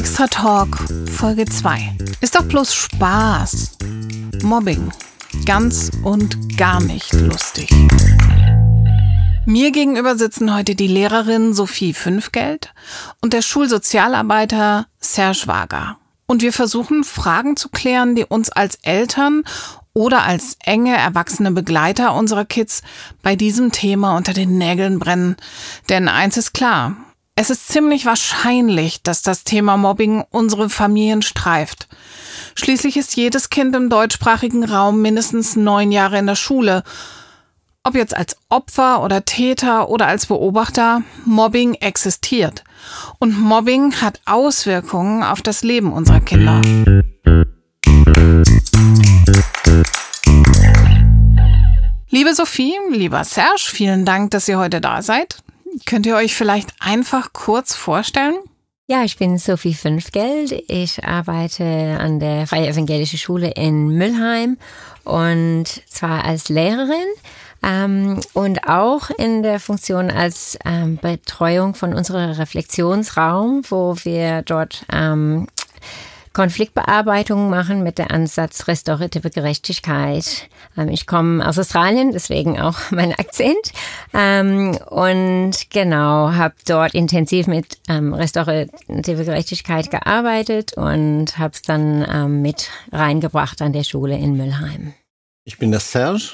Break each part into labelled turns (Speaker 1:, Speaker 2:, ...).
Speaker 1: Extra Talk Folge 2. Ist doch bloß Spaß. Mobbing. Ganz und gar nicht lustig. Mir gegenüber sitzen heute die Lehrerin Sophie Fünfgeld und der Schulsozialarbeiter Serge Wager. Und wir versuchen, Fragen zu klären, die uns als Eltern oder als enge erwachsene Begleiter unserer Kids bei diesem Thema unter den Nägeln brennen. Denn eins ist klar, es ist ziemlich wahrscheinlich, dass das Thema Mobbing unsere Familien streift. Schließlich ist jedes Kind im deutschsprachigen Raum mindestens neun Jahre in der Schule. Ob jetzt als Opfer oder Täter oder als Beobachter, Mobbing existiert. Und Mobbing hat Auswirkungen auf das Leben unserer Kinder. Liebe Sophie, lieber Serge, vielen Dank, dass ihr heute da seid. Könnt ihr euch vielleicht einfach kurz vorstellen?
Speaker 2: Ja, ich bin Sophie Fünfgeld. Ich arbeite an der Freie Evangelische Schule in Müllheim und zwar als Lehrerin ähm, und auch in der Funktion als ähm, Betreuung von unserem Reflexionsraum, wo wir dort ähm, Konfliktbearbeitung machen mit der Ansatz restaurative Gerechtigkeit. Ähm, ich komme aus Australien, deswegen auch mein Akzent. Ähm, und genau, habe dort intensiv mit ähm, restaurative Gerechtigkeit gearbeitet und habe es dann mit reingebracht an der Schule in Müllheim.
Speaker 3: Ich bin der Serge.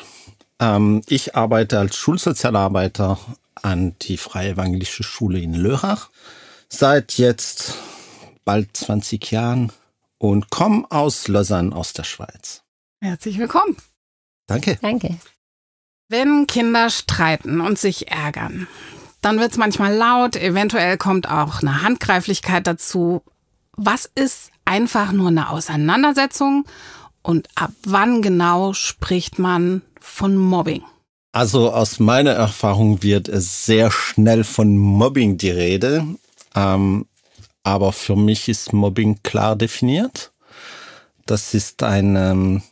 Speaker 3: ich arbeite als Schulsozialarbeiter an die Freie Evangelische Schule in Lörrach. Seit jetzt bald 20 Jahren und komme aus Lausanne aus der Schweiz.
Speaker 1: Herzlich willkommen.
Speaker 3: Danke.
Speaker 2: Danke.
Speaker 1: Wenn Kinder streiten und sich ärgern, dann wird es manchmal laut, eventuell kommt auch eine Handgreiflichkeit dazu. Was ist einfach nur eine Auseinandersetzung und ab wann genau spricht man von Mobbing?
Speaker 3: Also aus meiner Erfahrung wird es sehr schnell von Mobbing die Rede. Ähm, aber für mich ist Mobbing klar definiert. Das ist eine,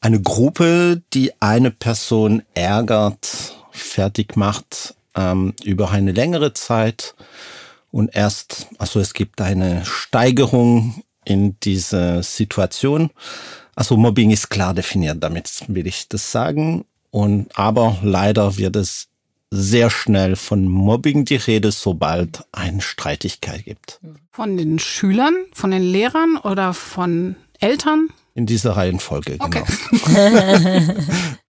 Speaker 3: eine Gruppe, die eine Person ärgert, fertig macht ähm, über eine längere Zeit und erst, also es gibt eine Steigerung in diese Situation. Also Mobbing ist klar definiert, damit will ich das sagen. Und aber leider wird es sehr schnell von Mobbing die Rede, sobald eine Streitigkeit gibt.
Speaker 1: Von den Schülern, von den Lehrern oder von Eltern?
Speaker 3: In dieser Reihenfolge, genau.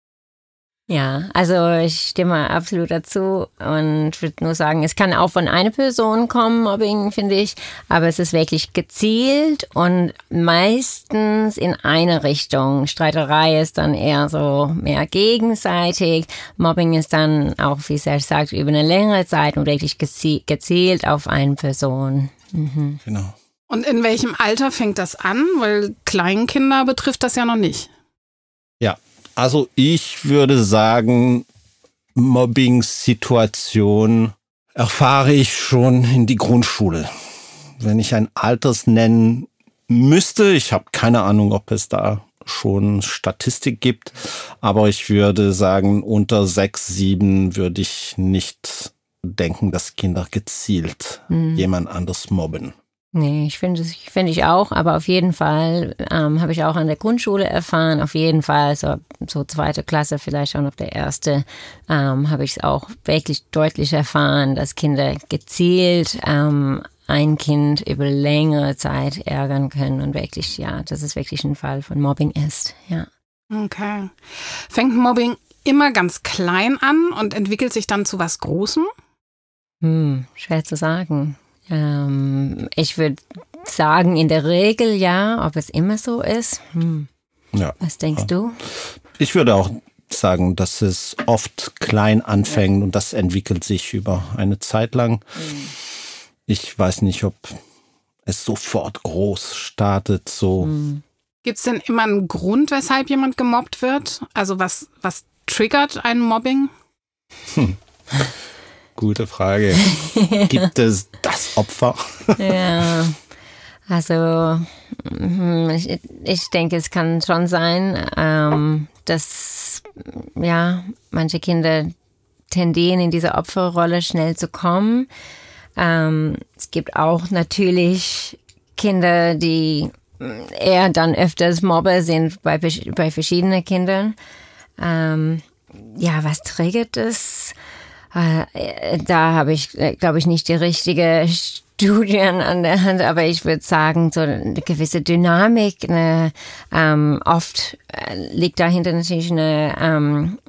Speaker 2: Ja, also ich stimme absolut dazu und würde nur sagen, es kann auch von einer Person kommen, Mobbing, finde ich, aber es ist wirklich gezielt und meistens in eine Richtung. Streiterei ist dann eher so mehr gegenseitig. Mobbing ist dann auch, wie Serge sagt, über eine längere Zeit und wirklich gezielt auf eine Person.
Speaker 3: Mhm. Genau.
Speaker 1: Und in welchem Alter fängt das an? Weil Kleinkinder betrifft das ja noch nicht.
Speaker 3: Also ich würde sagen, Mobbing-Situation erfahre ich schon in die Grundschule. Wenn ich ein Alters nennen müsste, ich habe keine Ahnung, ob es da schon Statistik gibt, aber ich würde sagen, unter sechs, sieben würde ich nicht denken, dass Kinder gezielt mhm. jemand anders mobben.
Speaker 2: Nee, ich finde es, finde ich auch, aber auf jeden Fall ähm, habe ich auch an der Grundschule erfahren, auf jeden Fall, so, so zweite Klasse, vielleicht auch noch der erste, ähm, habe ich es auch wirklich deutlich erfahren, dass Kinder gezielt ähm, ein Kind über längere Zeit ärgern können und wirklich, ja, dass es wirklich ein Fall von Mobbing ist, ja.
Speaker 1: Okay. Fängt Mobbing immer ganz klein an und entwickelt sich dann zu was Großem?
Speaker 2: Hm, schwer zu sagen. Ähm, ich würde sagen, in der Regel ja, ob es immer so ist. Hm.
Speaker 3: Ja.
Speaker 2: Was denkst du?
Speaker 3: Ich würde auch sagen, dass es oft klein anfängt und das entwickelt sich über eine Zeit lang. Mhm. Ich weiß nicht, ob es sofort groß startet, so. Mhm.
Speaker 1: Gibt es denn immer einen Grund, weshalb jemand gemobbt wird? Also was, was triggert ein Mobbing?
Speaker 3: Hm. Gute Frage. Gibt es das Opfer?
Speaker 2: ja. Also hm, ich, ich, denke, es kann schon sein, ähm, dass ja manche Kinder tendieren in diese Opferrolle schnell zu kommen. Ähm, es gibt auch natürlich Kinder, die eher dann öfters Mobber sind bei, bei verschiedenen Kindern. Ähm, ja, was triggert das? Äh, da habe ich, glaube ich, nicht die richtige Studien an der Hand, aber ich würde sagen, so eine gewisse Dynamik, eine, ähm, oft äh, liegt dahinter natürlich eine ähm,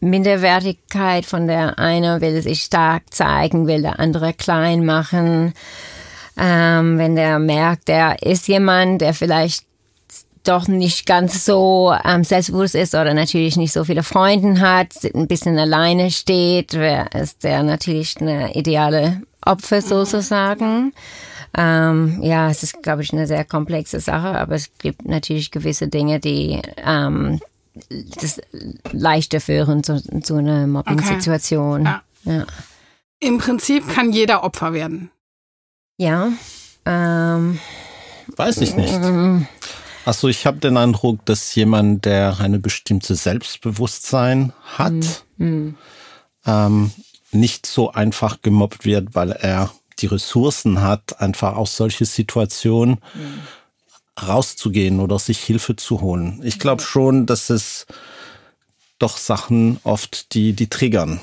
Speaker 2: Minderwertigkeit von der eine will sich stark zeigen, will der andere klein machen. Ähm, wenn der merkt, der ist jemand, der vielleicht doch nicht ganz so ähm, selbstbewusst ist oder natürlich nicht so viele Freunde hat, ein bisschen alleine steht, ist der natürlich eine ideale Opfer sozusagen. Ähm, ja, es ist, glaube ich, eine sehr komplexe Sache, aber es gibt natürlich gewisse Dinge, die ähm, das leichter führen zu, zu einer Mobbing-Situation. Okay. Ja. ja.
Speaker 1: Im Prinzip kann jeder Opfer werden.
Speaker 2: Ja. Ähm,
Speaker 3: Weiß ich nicht. Also ich habe den Eindruck, dass jemand, der eine bestimmte Selbstbewusstsein hat, mhm. ähm, nicht so einfach gemobbt wird, weil er die Ressourcen hat, einfach aus solche Situationen mhm rauszugehen oder sich Hilfe zu holen. Ich glaube schon, dass es doch Sachen oft, die, die triggern.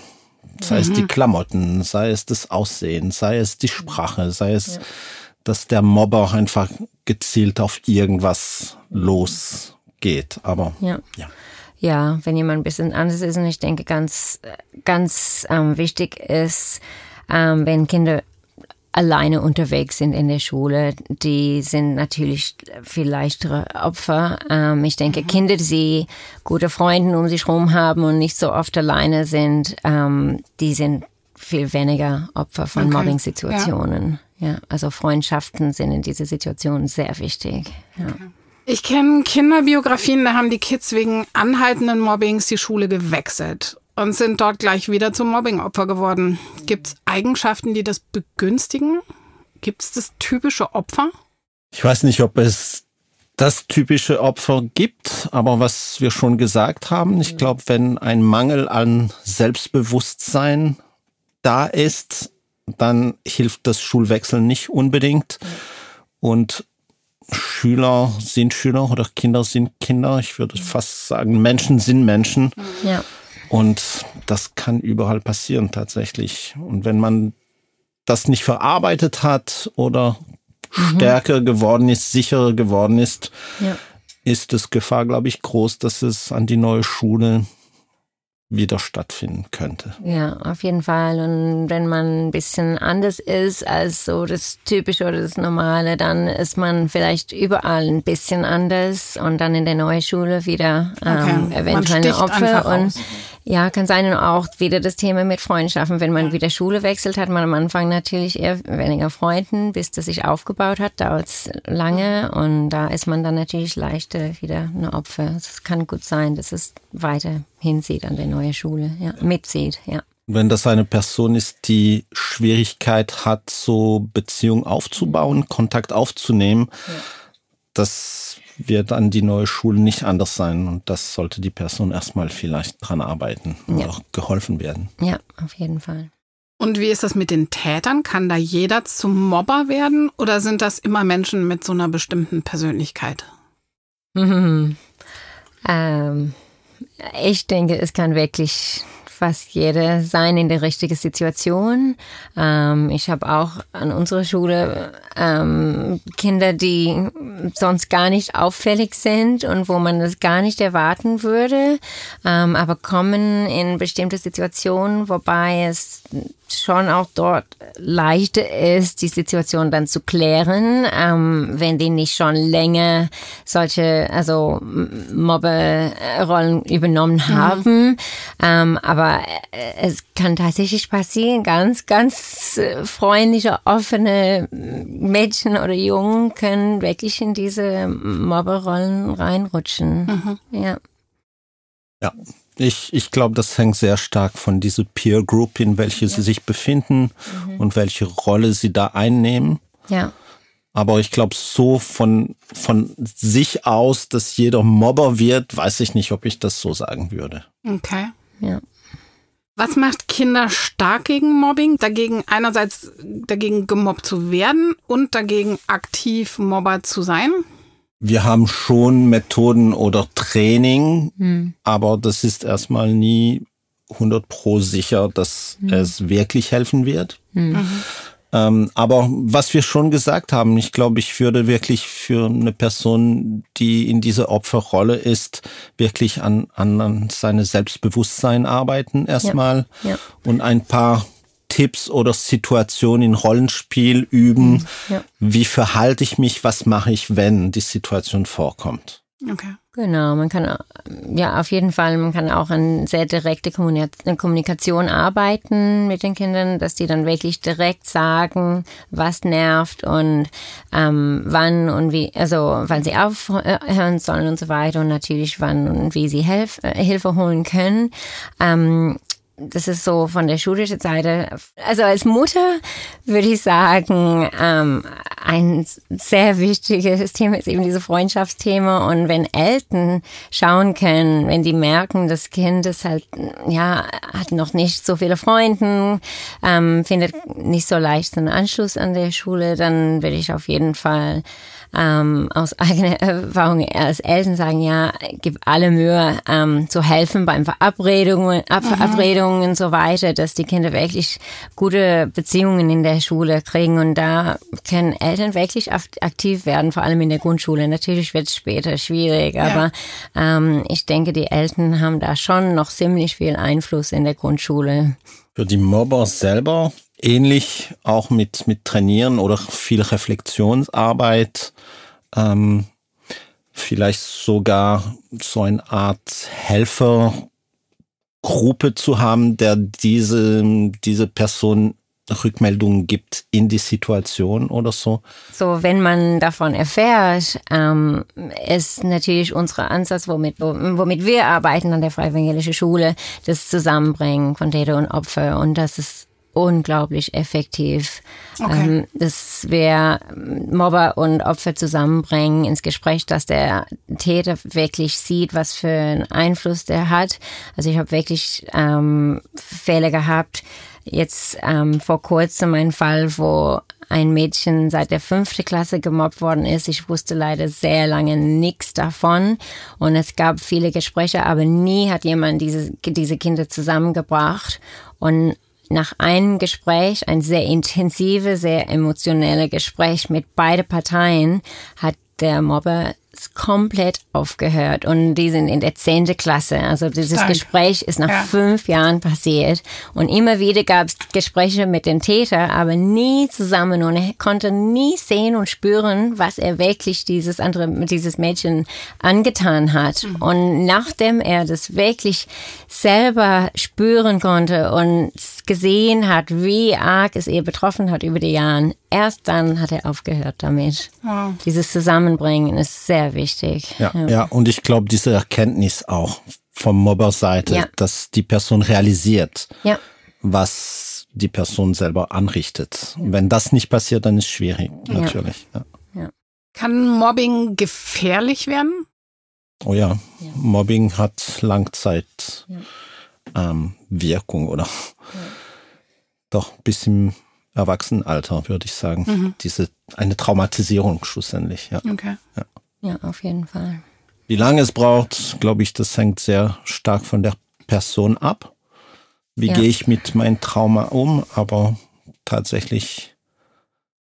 Speaker 3: Sei mhm. es die mhm. Klamotten, sei es das Aussehen, sei es die Sprache, sei es, ja. Dass der Mobber einfach gezielt auf irgendwas losgeht. Aber
Speaker 2: ja. ja. Ja, wenn jemand ein bisschen anders ist und ich denke ganz, ganz ähm, wichtig ist, ähm, wenn Kinder alleine unterwegs sind in der Schule, die sind natürlich viel leichtere Opfer. Ähm, ich denke, mhm. Kinder, die gute Freunde um sich herum haben und nicht so oft alleine sind, ähm, die sind viel weniger Opfer von okay. Mobbing-Situationen. Ja. also Freundschaften sind in dieser Situation sehr wichtig. Ja. Okay.
Speaker 1: Ich kenne Kinderbiografien, da haben die Kids wegen anhaltenden Mobbings die Schule gewechselt und sind dort gleich wieder zum Mobbingopfer geworden. Gibt es Eigenschaften, die das begünstigen? Gibt es das typische Opfer?
Speaker 3: Ich weiß nicht, ob es das typische Opfer gibt, aber was wir schon gesagt haben, ich glaube, wenn ein Mangel an Selbstbewusstsein da ist, dann hilft das Schulwechsel nicht unbedingt. Und Schüler sind Schüler oder Kinder sind Kinder. Ich würde fast sagen, Menschen sind Menschen. Ja. Und das kann überall passieren tatsächlich. Und wenn man das nicht verarbeitet hat oder mhm. stärker geworden ist, sicherer geworden ist, ja. ist es Gefahr, glaube ich, groß, dass es an die neue Schule wieder stattfinden könnte.
Speaker 2: Ja, auf jeden Fall. Und wenn man ein bisschen anders ist als so das Typische oder das Normale, dann ist man vielleicht überall ein bisschen anders und dann in der neuen Schule wieder ähm, okay. eventuell ein Opfer. Und aus. Ja, kann sein und auch wieder das Thema mit Freundschaften. Wenn man wieder Schule wechselt, hat man am Anfang natürlich eher weniger Freunden, bis das sich aufgebaut hat, dauert es lange und da ist man dann natürlich leichter wieder ein Opfer. Es kann gut sein, dass es weiter hinsieht an der neuen Schule, ja, mitzieht, ja.
Speaker 3: Wenn das eine Person ist, die Schwierigkeit hat, so Beziehungen aufzubauen, Kontakt aufzunehmen, ja. das wird an die neue Schule nicht anders sein. Und das sollte die Person erstmal vielleicht dran arbeiten und ja. auch geholfen werden.
Speaker 2: Ja, auf jeden Fall.
Speaker 1: Und wie ist das mit den Tätern? Kann da jeder zum Mobber werden oder sind das immer Menschen mit so einer bestimmten Persönlichkeit?
Speaker 2: Mhm. Ähm, ich denke, es kann wirklich fast jeder sein in der richtigen Situation. Ähm, ich habe auch an unserer Schule ähm, Kinder, die sonst gar nicht auffällig sind und wo man das gar nicht erwarten würde, ähm, aber kommen in bestimmte Situationen, wobei es schon auch dort leichter ist, die Situation dann zu klären, ähm, wenn die nicht schon länger solche, also Mobberrollen übernommen mhm. haben. Mhm. Ähm, aber äh, es kann tatsächlich passieren, ganz, ganz äh, freundliche, offene Mädchen oder Jungen können wirklich in diese Mobberrollen reinrutschen. Mhm. Ja.
Speaker 3: Ja, ich, ich glaube, das hängt sehr stark von dieser Peer Group, in welche ja. sie sich befinden mhm. und welche Rolle sie da einnehmen.
Speaker 2: Ja.
Speaker 3: Aber ich glaube, so von, von sich aus, dass jeder Mobber wird, weiß ich nicht, ob ich das so sagen würde.
Speaker 1: Okay.
Speaker 2: Ja.
Speaker 1: Was macht Kinder stark gegen Mobbing? Dagegen einerseits dagegen gemobbt zu werden und dagegen aktiv Mobber zu sein?
Speaker 3: Wir haben schon Methoden oder Training, hm. aber das ist erstmal nie 100 pro sicher, dass hm. es wirklich helfen wird. Hm. Ähm, aber was wir schon gesagt haben, ich glaube, ich würde wirklich für eine Person, die in dieser Opferrolle ist, wirklich an, an, an seine Selbstbewusstsein arbeiten erstmal ja. Ja. und ein paar Tipps oder Situationen in Rollenspiel üben. Mhm. Ja. Wie verhalte ich mich? Was mache ich, wenn die Situation vorkommt?
Speaker 2: Okay. Genau, man kann ja auf jeden Fall, man kann auch an sehr direkte Kommunikation arbeiten mit den Kindern, dass die dann wirklich direkt sagen, was nervt und ähm, wann und wie, also wann sie aufhören sollen und so weiter und natürlich wann und wie sie Hilf, äh, Hilfe holen können. Ähm, das ist so von der schulischen Seite. Also als Mutter würde ich sagen, ähm, ein sehr wichtiges Thema ist eben dieses Freundschaftsthema. Und wenn Eltern schauen können, wenn die merken, das Kind ist halt, ja, hat noch nicht so viele Freunde, ähm, findet nicht so leicht einen Anschluss an der Schule, dann würde ich auf jeden Fall ähm, aus eigener Erfahrung als Eltern sagen, ja, gib alle Mühe ähm, zu helfen beim Verabredungen, Ab mhm. Verabredungen und so weiter, dass die Kinder wirklich gute Beziehungen in der Schule kriegen und da können Eltern wirklich aktiv werden, vor allem in der Grundschule. Natürlich wird es später schwierig, ja. aber ähm, ich denke, die Eltern haben da schon noch ziemlich viel Einfluss in der Grundschule.
Speaker 3: Für die Mobber selber ähnlich auch mit, mit Trainieren oder viel Reflexionsarbeit, ähm, vielleicht sogar so eine Art Helfergruppe zu haben, der diese, diese Person Rückmeldungen gibt in die Situation oder so?
Speaker 2: So, wenn man davon erfährt, ähm, ist natürlich unser Ansatz, womit, womit wir arbeiten an der Evangelische Schule, das Zusammenbringen von Täter und Opfer und das ist unglaublich effektiv. Okay. Ähm, dass wir Mobber und Opfer zusammenbringen ins Gespräch, dass der Täter wirklich sieht, was für einen Einfluss der hat. Also ich habe wirklich ähm, Fälle gehabt, jetzt ähm, vor kurzem ein Fall, wo ein Mädchen seit der fünften Klasse gemobbt worden ist. Ich wusste leider sehr lange nichts davon und es gab viele Gespräche, aber nie hat jemand diese, diese Kinder zusammengebracht und nach einem Gespräch, ein sehr intensive, sehr emotionelle Gespräch mit beide Parteien, hat der Mobber komplett aufgehört und die sind in der zehnte Klasse. Also dieses Stark. Gespräch ist nach ja. fünf Jahren passiert und immer wieder gab es Gespräche mit dem Täter, aber nie zusammen und er konnte nie sehen und spüren, was er wirklich dieses andere, dieses Mädchen angetan hat. Mhm. Und nachdem er das wirklich selber spüren konnte und gesehen hat, wie arg es ihr betroffen hat über die Jahre, erst dann hat er aufgehört damit. Wow. Dieses Zusammenbringen ist sehr wichtig.
Speaker 3: Ja, ja. ja und ich glaube, diese Erkenntnis auch vom Mobberseite, ja. dass die Person realisiert, ja. was die Person selber anrichtet. Und wenn das nicht passiert, dann ist es schwierig, natürlich. Ja.
Speaker 1: Kann Mobbing gefährlich werden?
Speaker 3: Oh ja, Mobbing hat Langzeitwirkung ähm, oder doch bis im Erwachsenenalter, würde ich sagen. Mhm. Diese eine Traumatisierung schlussendlich. Ja. Okay.
Speaker 2: Ja. ja, auf jeden Fall.
Speaker 3: Wie lange es braucht, glaube ich, das hängt sehr stark von der Person ab. Wie ja. gehe ich mit meinem Trauma um? Aber tatsächlich,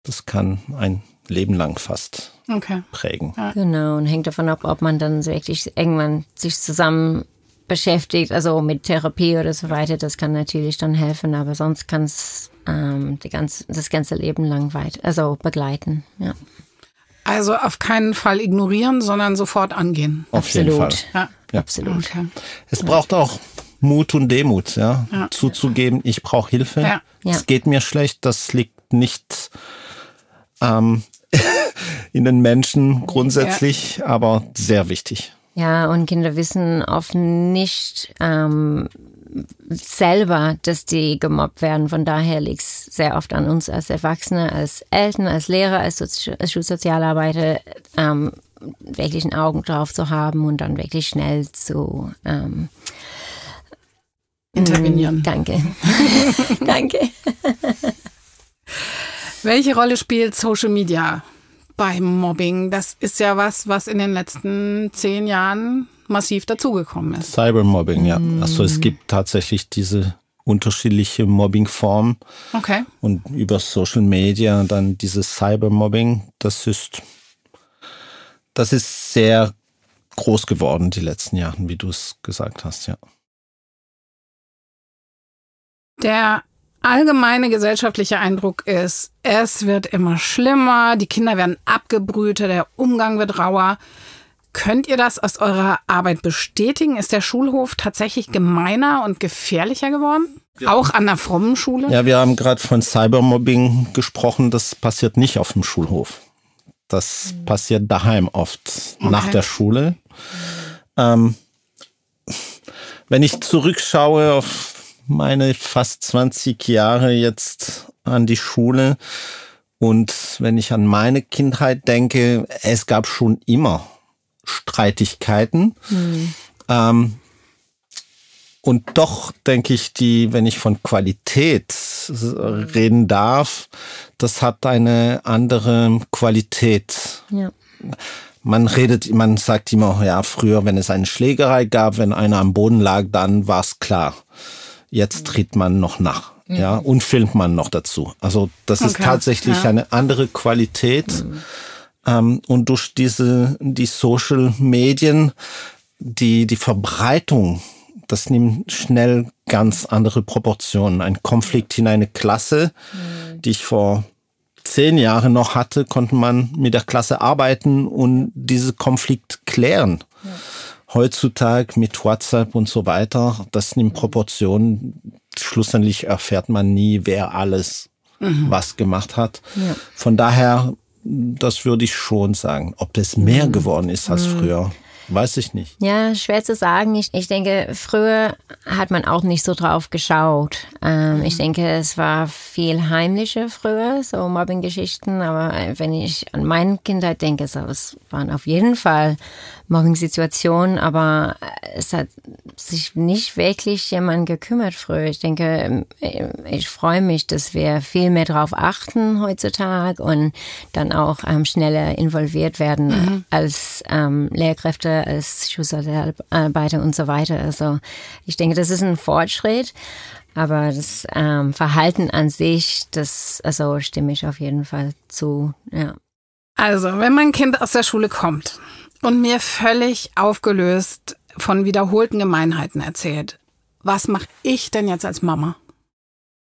Speaker 3: das kann ein Leben lang fast okay. prägen.
Speaker 2: Ja. Genau, und hängt davon ab, ob man dann wirklich irgendwann sich zusammen beschäftigt, also mit Therapie oder so weiter, das kann natürlich dann helfen, aber sonst kann es ähm, ganz, das ganze Leben lang weit, also begleiten. Ja.
Speaker 1: Also auf keinen Fall ignorieren, sondern sofort angehen.
Speaker 3: Auf Absolut. jeden Fall.
Speaker 2: Ja. ja. Absolut. Okay.
Speaker 3: Es braucht auch Mut und Demut, ja, ja. zuzugeben, ich brauche Hilfe. Ja. Es geht mir schlecht, das liegt nicht ähm, in den Menschen grundsätzlich, aber sehr wichtig.
Speaker 2: Ja, und Kinder wissen oft nicht ähm, selber, dass die gemobbt werden. Von daher liegt es sehr oft an uns als Erwachsene, als Eltern, als Lehrer, als, Sozi als Schulsozialarbeiter, ähm, wirklich ein Augen drauf zu haben und dann wirklich schnell zu ähm,
Speaker 1: intervenieren.
Speaker 2: Mm, danke. danke.
Speaker 1: Welche Rolle spielt Social Media beim Mobbing? Das ist ja was, was in den letzten zehn Jahren massiv dazugekommen ist.
Speaker 3: Cybermobbing, ja. Also es gibt tatsächlich diese unterschiedliche Mobbingformen.
Speaker 1: Okay.
Speaker 3: Und über Social Media dann dieses Cybermobbing, das ist, das ist sehr groß geworden die letzten Jahre, wie du es gesagt hast, ja.
Speaker 1: Der allgemeine gesellschaftliche Eindruck ist, es wird immer schlimmer, die Kinder werden abgebrühter, der Umgang wird rauer. Könnt ihr das aus eurer Arbeit bestätigen? Ist der Schulhof tatsächlich gemeiner und gefährlicher geworden? Ja. Auch an der frommen Schule?
Speaker 3: Ja, wir haben gerade von Cybermobbing gesprochen. Das passiert nicht auf dem Schulhof. Das mhm. passiert daheim oft okay. nach der Schule. Ähm, wenn ich zurückschaue auf meine fast 20 Jahre jetzt an die Schule und wenn ich an meine Kindheit denke, es gab schon immer Streitigkeiten. Mhm. Ähm, und doch denke ich, die, wenn ich von Qualität reden darf, das hat eine andere Qualität. Ja. Man redet, man sagt immer, ja, früher, wenn es eine Schlägerei gab, wenn einer am Boden lag, dann war es klar. Jetzt tritt man noch nach. Mhm. Ja, und filmt man noch dazu. Also das okay. ist tatsächlich ja. eine andere Qualität. Mhm. Ähm, und durch diese, die Social Medien, die, die Verbreitung, das nimmt schnell ganz andere Proportionen. Ein Konflikt in eine Klasse, mhm. die ich vor zehn Jahren noch hatte, konnte man mit der Klasse arbeiten und diese Konflikt klären. Ja. Heutzutage mit WhatsApp und so weiter, das nimmt Proportionen. Schlussendlich erfährt man nie, wer alles mhm. was gemacht hat. Ja. Von daher das würde ich schon sagen. Ob das mehr mhm. geworden ist als mhm. früher, weiß ich nicht.
Speaker 2: Ja, schwer zu sagen. Ich, ich denke, früher hat man auch nicht so drauf geschaut. Ähm, mhm. Ich denke, es war viel heimlicher früher, so Mobbing-Geschichten. Aber wenn ich an meine Kindheit denke, so, es waren auf jeden Fall Mobbing-Situation, aber es hat sich nicht wirklich jemand gekümmert früher. Ich denke, ich freue mich, dass wir viel mehr darauf achten heutzutage und dann auch ähm, schneller involviert werden mhm. als ähm, Lehrkräfte, als Schulsozialarbeiter und so weiter. Also ich denke, das ist ein Fortschritt. Aber das ähm, Verhalten an sich, das also stimme ich auf jeden Fall zu. Ja.
Speaker 1: Also, wenn mein Kind aus der Schule kommt und mir völlig aufgelöst von wiederholten Gemeinheiten erzählt. Was mache ich denn jetzt als Mama?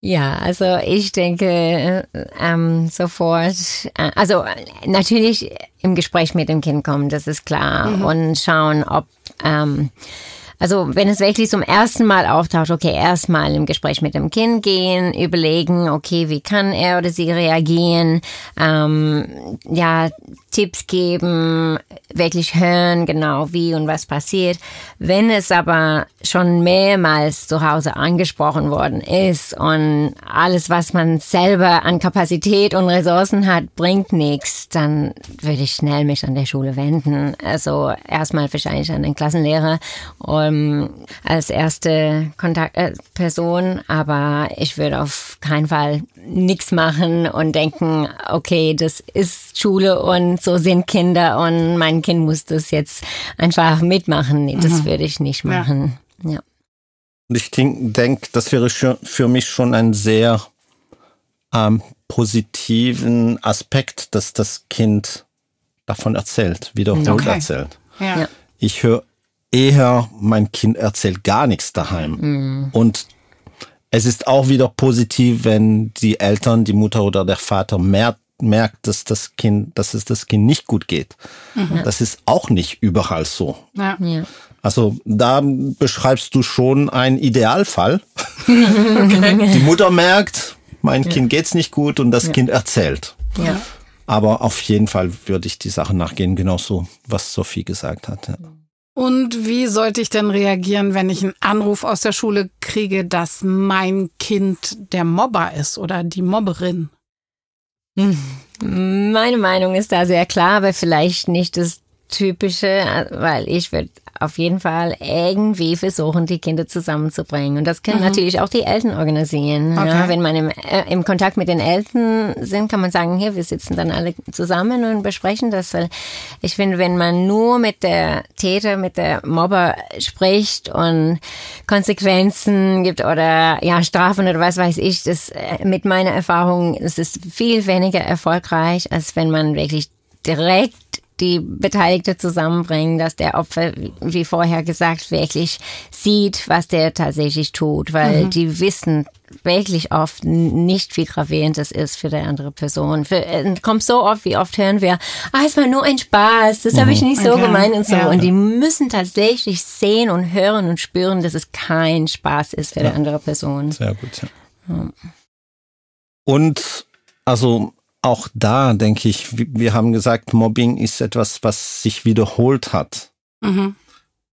Speaker 2: Ja, also ich denke ähm, sofort, äh, also natürlich im Gespräch mit dem Kind kommen, das ist klar, mhm. und schauen, ob ähm, also wenn es wirklich zum ersten Mal auftaucht, okay, erstmal im Gespräch mit dem Kind gehen, überlegen, okay, wie kann er oder sie reagieren, ähm, ja, Tipps geben, wirklich hören, genau wie und was passiert. Wenn es aber schon mehrmals zu Hause angesprochen worden ist und alles, was man selber an Kapazität und Ressourcen hat, bringt nichts, dann würde ich schnell mich an der Schule wenden. Also erstmal wahrscheinlich an den Klassenlehrer um, als erste Kontaktperson, aber ich würde auf keinen Fall nichts machen und denken, okay, das ist Schule und so sind Kinder und mein Kind muss das jetzt einfach mitmachen. Nee, das mhm. würde ich nicht machen. Ja. ja.
Speaker 3: Und ich denke, das wäre für mich schon ein sehr ähm, positiven Aspekt, dass das Kind davon erzählt, wiederholt okay. erzählt. Ja. Ich höre eher, mein Kind erzählt gar nichts daheim. Mhm. Und es ist auch wieder positiv, wenn die Eltern, die Mutter oder der Vater mehr merkt, dass das Kind, dass es das Kind nicht gut geht. Mhm. Das ist auch nicht überall so. Ja. Also da beschreibst du schon einen Idealfall. okay. Die Mutter merkt, mein ja. Kind geht's nicht gut und das ja. Kind erzählt. Ja. Aber auf jeden Fall würde ich die Sache nachgehen, genauso was Sophie gesagt hat.
Speaker 1: Und wie sollte ich denn reagieren, wenn ich einen Anruf aus der Schule kriege, dass mein Kind der Mobber ist oder die Mobberin?
Speaker 2: Meine Meinung ist da sehr klar, aber vielleicht nicht das typische, weil ich würde auf jeden Fall irgendwie versuchen, die Kinder zusammenzubringen. Und das können mhm. natürlich auch die Eltern organisieren. Okay. Ja, wenn man im, äh, im Kontakt mit den Eltern sind, kann man sagen, hier, wir sitzen dann alle zusammen und besprechen das. Weil ich finde, wenn man nur mit der Täter, mit der Mobber spricht und Konsequenzen gibt oder ja, Strafen oder was weiß ich, das äh, mit meiner Erfahrung, das ist viel weniger erfolgreich, als wenn man wirklich direkt die Beteiligte zusammenbringen, dass der Opfer, wie vorher gesagt, wirklich sieht, was der tatsächlich tut, weil mhm. die wissen wirklich oft nicht, wie gravierend es ist für die andere Person. Für, äh, kommt so oft, wie oft hören wir, ah, es war nur ein Spaß, das mhm. habe ich nicht so okay. gemeint und so. Ja. Und die müssen tatsächlich sehen und hören und spüren, dass es kein Spaß ist für ja. die andere Person.
Speaker 3: Sehr gut, ja. Und also auch da denke ich, wir haben gesagt, Mobbing ist etwas, was sich wiederholt hat. Mhm.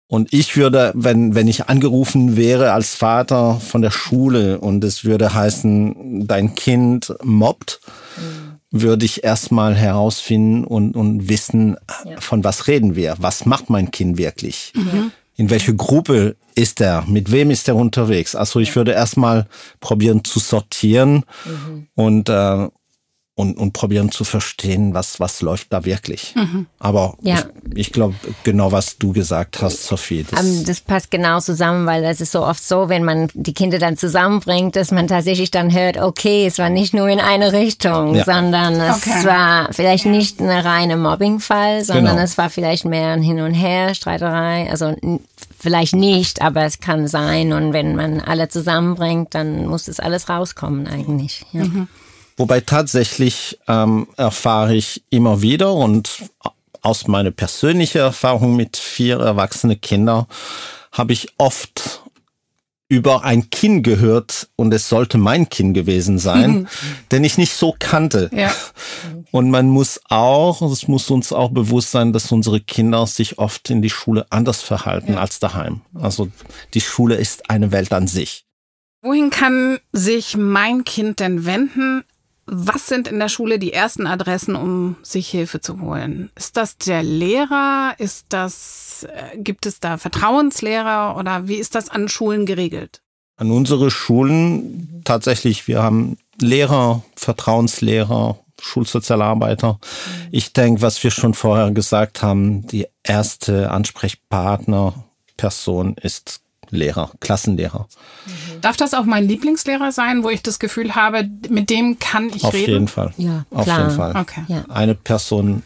Speaker 3: Und ich würde, wenn, wenn ich angerufen wäre als Vater von der Schule und es würde heißen, dein Kind mobbt, mhm. würde ich erstmal herausfinden und, und wissen, ja. von was reden wir? Was macht mein Kind wirklich? Mhm. In welche Gruppe ist er? Mit wem ist er unterwegs? Also ich würde erstmal probieren zu sortieren mhm. und, äh, und, und probieren zu verstehen, was, was läuft da wirklich. Mhm. Aber ja. ich, ich glaube, genau was du gesagt hast, Sophie.
Speaker 2: Das, um, das passt genau zusammen, weil es ist so oft so, wenn man die Kinder dann zusammenbringt, dass man tatsächlich dann hört, okay, es war nicht nur in eine Richtung, ja. sondern es okay. war vielleicht nicht ein reiner Mobbingfall, sondern genau. es war vielleicht mehr ein Hin und Her, Streiterei. Also vielleicht nicht, aber es kann sein. Und wenn man alle zusammenbringt, dann muss das alles rauskommen eigentlich. Ja. Mhm.
Speaker 3: Wobei tatsächlich ähm, erfahre ich immer wieder und aus meiner persönlichen Erfahrung mit vier erwachsene Kindern habe ich oft über ein Kind gehört und es sollte mein Kind gewesen sein, den ich nicht so kannte. Ja. Und man muss auch, es muss uns auch bewusst sein, dass unsere Kinder sich oft in die Schule anders verhalten ja. als daheim. Also die Schule ist eine Welt an sich.
Speaker 1: Wohin kann sich mein Kind denn wenden, was sind in der Schule die ersten Adressen, um sich Hilfe zu holen? Ist das der Lehrer? Ist das, äh, gibt es da Vertrauenslehrer oder wie ist das an Schulen geregelt?
Speaker 3: An unsere Schulen tatsächlich, wir haben Lehrer, Vertrauenslehrer, Schulsozialarbeiter. Ich denke, was wir schon vorher gesagt haben, die erste Ansprechpartnerperson ist Lehrer, Klassenlehrer.
Speaker 1: Mhm. Darf das auch mein Lieblingslehrer sein, wo ich das Gefühl habe, mit dem kann ich
Speaker 3: Auf
Speaker 1: reden?
Speaker 3: Auf jeden Fall. Ja, Auf klar. jeden Fall. Okay. Ja. Eine Person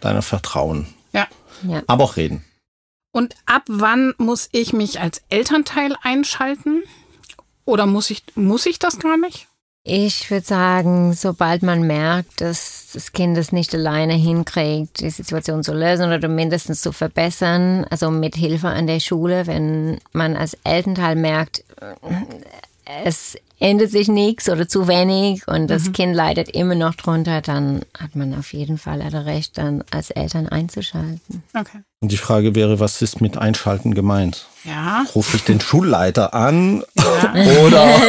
Speaker 3: deiner Vertrauen. Ja. ja. Aber auch reden.
Speaker 1: Und ab wann muss ich mich als Elternteil einschalten? Oder muss ich, muss ich das gar nicht?
Speaker 2: Ich würde sagen, sobald man merkt, dass das Kind es nicht alleine hinkriegt, die Situation zu lösen oder mindestens zu verbessern, also mit Hilfe an der Schule, wenn man als Elternteil merkt, es ändert sich nichts oder zu wenig und das mhm. Kind leidet immer noch drunter, dann hat man auf jeden Fall ein Recht, dann als Eltern einzuschalten.
Speaker 3: Okay. Und die Frage wäre, was ist mit Einschalten gemeint? Ja. Rufe ich den Schulleiter an ja. oder,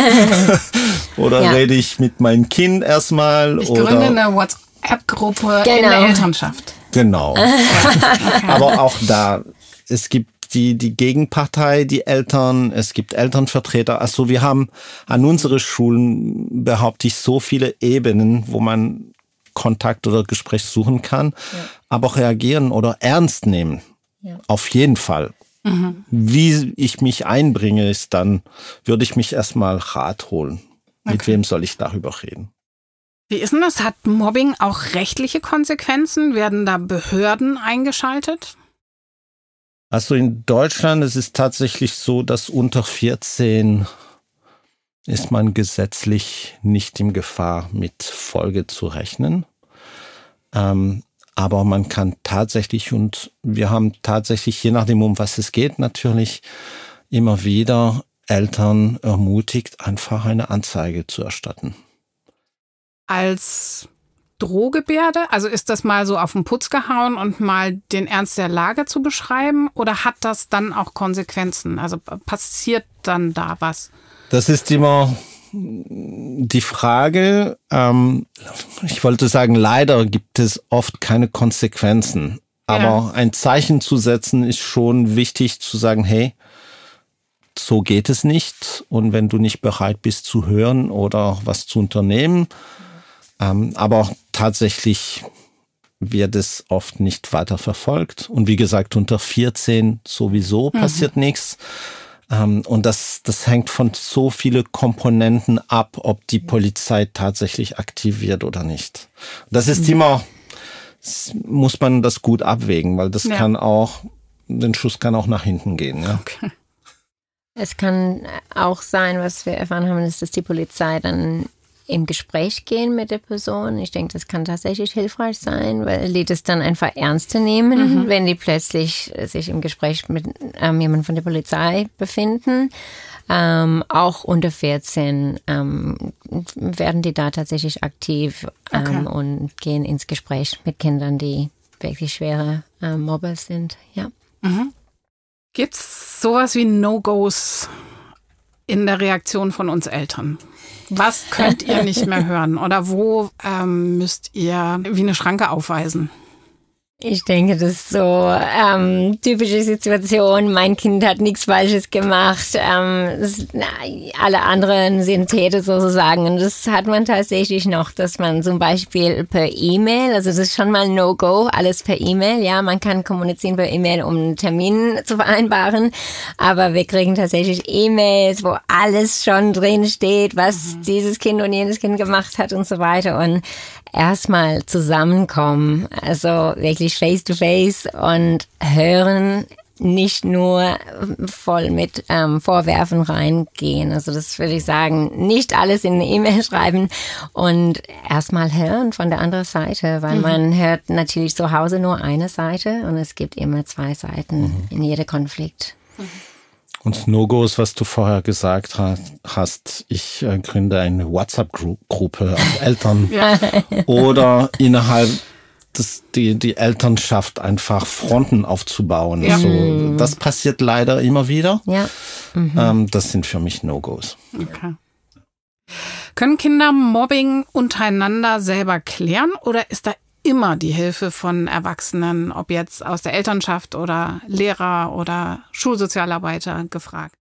Speaker 3: oder ja. rede ich mit meinem Kind erstmal?
Speaker 1: Ich gründe oder? eine WhatsApp-Gruppe genau. in der Elternschaft.
Speaker 3: Genau. okay. Aber auch da, es gibt die, die Gegenpartei, die Eltern, es gibt Elternvertreter. Also wir haben an unsere Schulen, behaupte ich, so viele Ebenen, wo man Kontakt oder Gespräch suchen kann, ja. aber auch reagieren oder ernst nehmen. Ja. Auf jeden Fall. Mhm. Wie ich mich einbringe, ist dann, würde ich mich erstmal Rat holen. Okay. Mit wem soll ich darüber reden?
Speaker 1: Wie ist denn das? Hat Mobbing auch rechtliche Konsequenzen? Werden da Behörden eingeschaltet?
Speaker 3: Also in Deutschland ist es tatsächlich so, dass unter 14 ist man gesetzlich nicht in Gefahr, mit Folge zu rechnen. Ähm, aber man kann tatsächlich, und wir haben tatsächlich, je nachdem, um was es geht, natürlich immer wieder Eltern ermutigt, einfach eine Anzeige zu erstatten.
Speaker 1: Als Drohgebärde? Also ist das mal so auf den Putz gehauen und mal den Ernst der Lage zu beschreiben? Oder hat das dann auch Konsequenzen? Also passiert dann da was?
Speaker 3: Das ist immer die Frage. Ähm, ich wollte sagen, leider gibt es oft keine Konsequenzen. Aber
Speaker 1: Ja.
Speaker 3: ein Zeichen zu setzen ist schon wichtig zu sagen, hey, so geht es nicht. Und wenn du nicht bereit bist zu hören oder was zu unternehmen, ähm, aber tatsächlich wird es oft nicht weiter verfolgt. Und wie gesagt, unter 14 sowieso passiert nichts. Ähm, und das, das hängt von so viele Komponenten ab, ob die Polizei tatsächlich aktiv wird oder nicht. Das ist immer, s- muss man das gut abwägen, weil das
Speaker 1: Ja.
Speaker 3: kann auch, den Schuss kann auch nach hinten gehen. Ja.
Speaker 1: Okay.
Speaker 2: Es kann auch sein, was wir erfahren haben, ist, dass die Polizei dann im Gespräch gehen mit der Person. Ich denke, das kann tatsächlich hilfreich sein, weil die das dann einfach ernster nehmen, wenn die plötzlich sich im Gespräch mit ähm, jemandem von der Polizei befinden. Ähm, auch unter 14 ähm, werden die da tatsächlich aktiv ähm,
Speaker 1: Okay.
Speaker 2: und gehen ins Gespräch mit Kindern, die wirklich schwere ähm, Mobber sind. Ja.
Speaker 1: Gibt's sowas wie No-Gos in der Reaktion von uns Eltern? Was könnt ihr nicht mehr hören? Oder wo ähm, müsst ihr wie eine Schranke aufweisen?
Speaker 2: Ich denke, das ist so ähm, typische Situation. Mein Kind hat nichts Falsches gemacht. Ähm, das, na, alle anderen sind Täter sozusagen. Und das hat man tatsächlich noch, dass man zum Beispiel per E-Mail, also das ist schon mal No-Go, alles per E-Mail. Ja, man kann kommunizieren per E-Mail, um einen Termin zu vereinbaren. Aber wir kriegen tatsächlich E-Mails, wo alles schon drin steht, was dieses Kind und jenes Kind gemacht hat und so weiter. Und erstmal zusammenkommen, also wirklich face to face und hören, nicht nur voll mit ähm, Vorwerfen reingehen. Also das würde ich sagen, nicht alles in eine E-Mail schreiben und erstmal hören von der anderen Seite, weil man hört natürlich zu Hause nur eine Seite und es gibt immer zwei Seiten in jedem Konflikt.
Speaker 3: Und No-Gos, was du vorher gesagt ha- hast, ich äh, gründe eine WhatsApp-Gruppe auf Eltern oder innerhalb des, die, die Elternschaft einfach Fronten aufzubauen.
Speaker 1: Ja.
Speaker 3: So, das passiert leider immer wieder.
Speaker 2: Ja.
Speaker 3: Ähm, das sind für mich No-Gos.
Speaker 1: Okay. Können Kinder Mobbing untereinander selber klären oder ist da immer die Hilfe von Erwachsenen, ob jetzt aus der Elternschaft oder Lehrer oder Schulsozialarbeiter gefragt?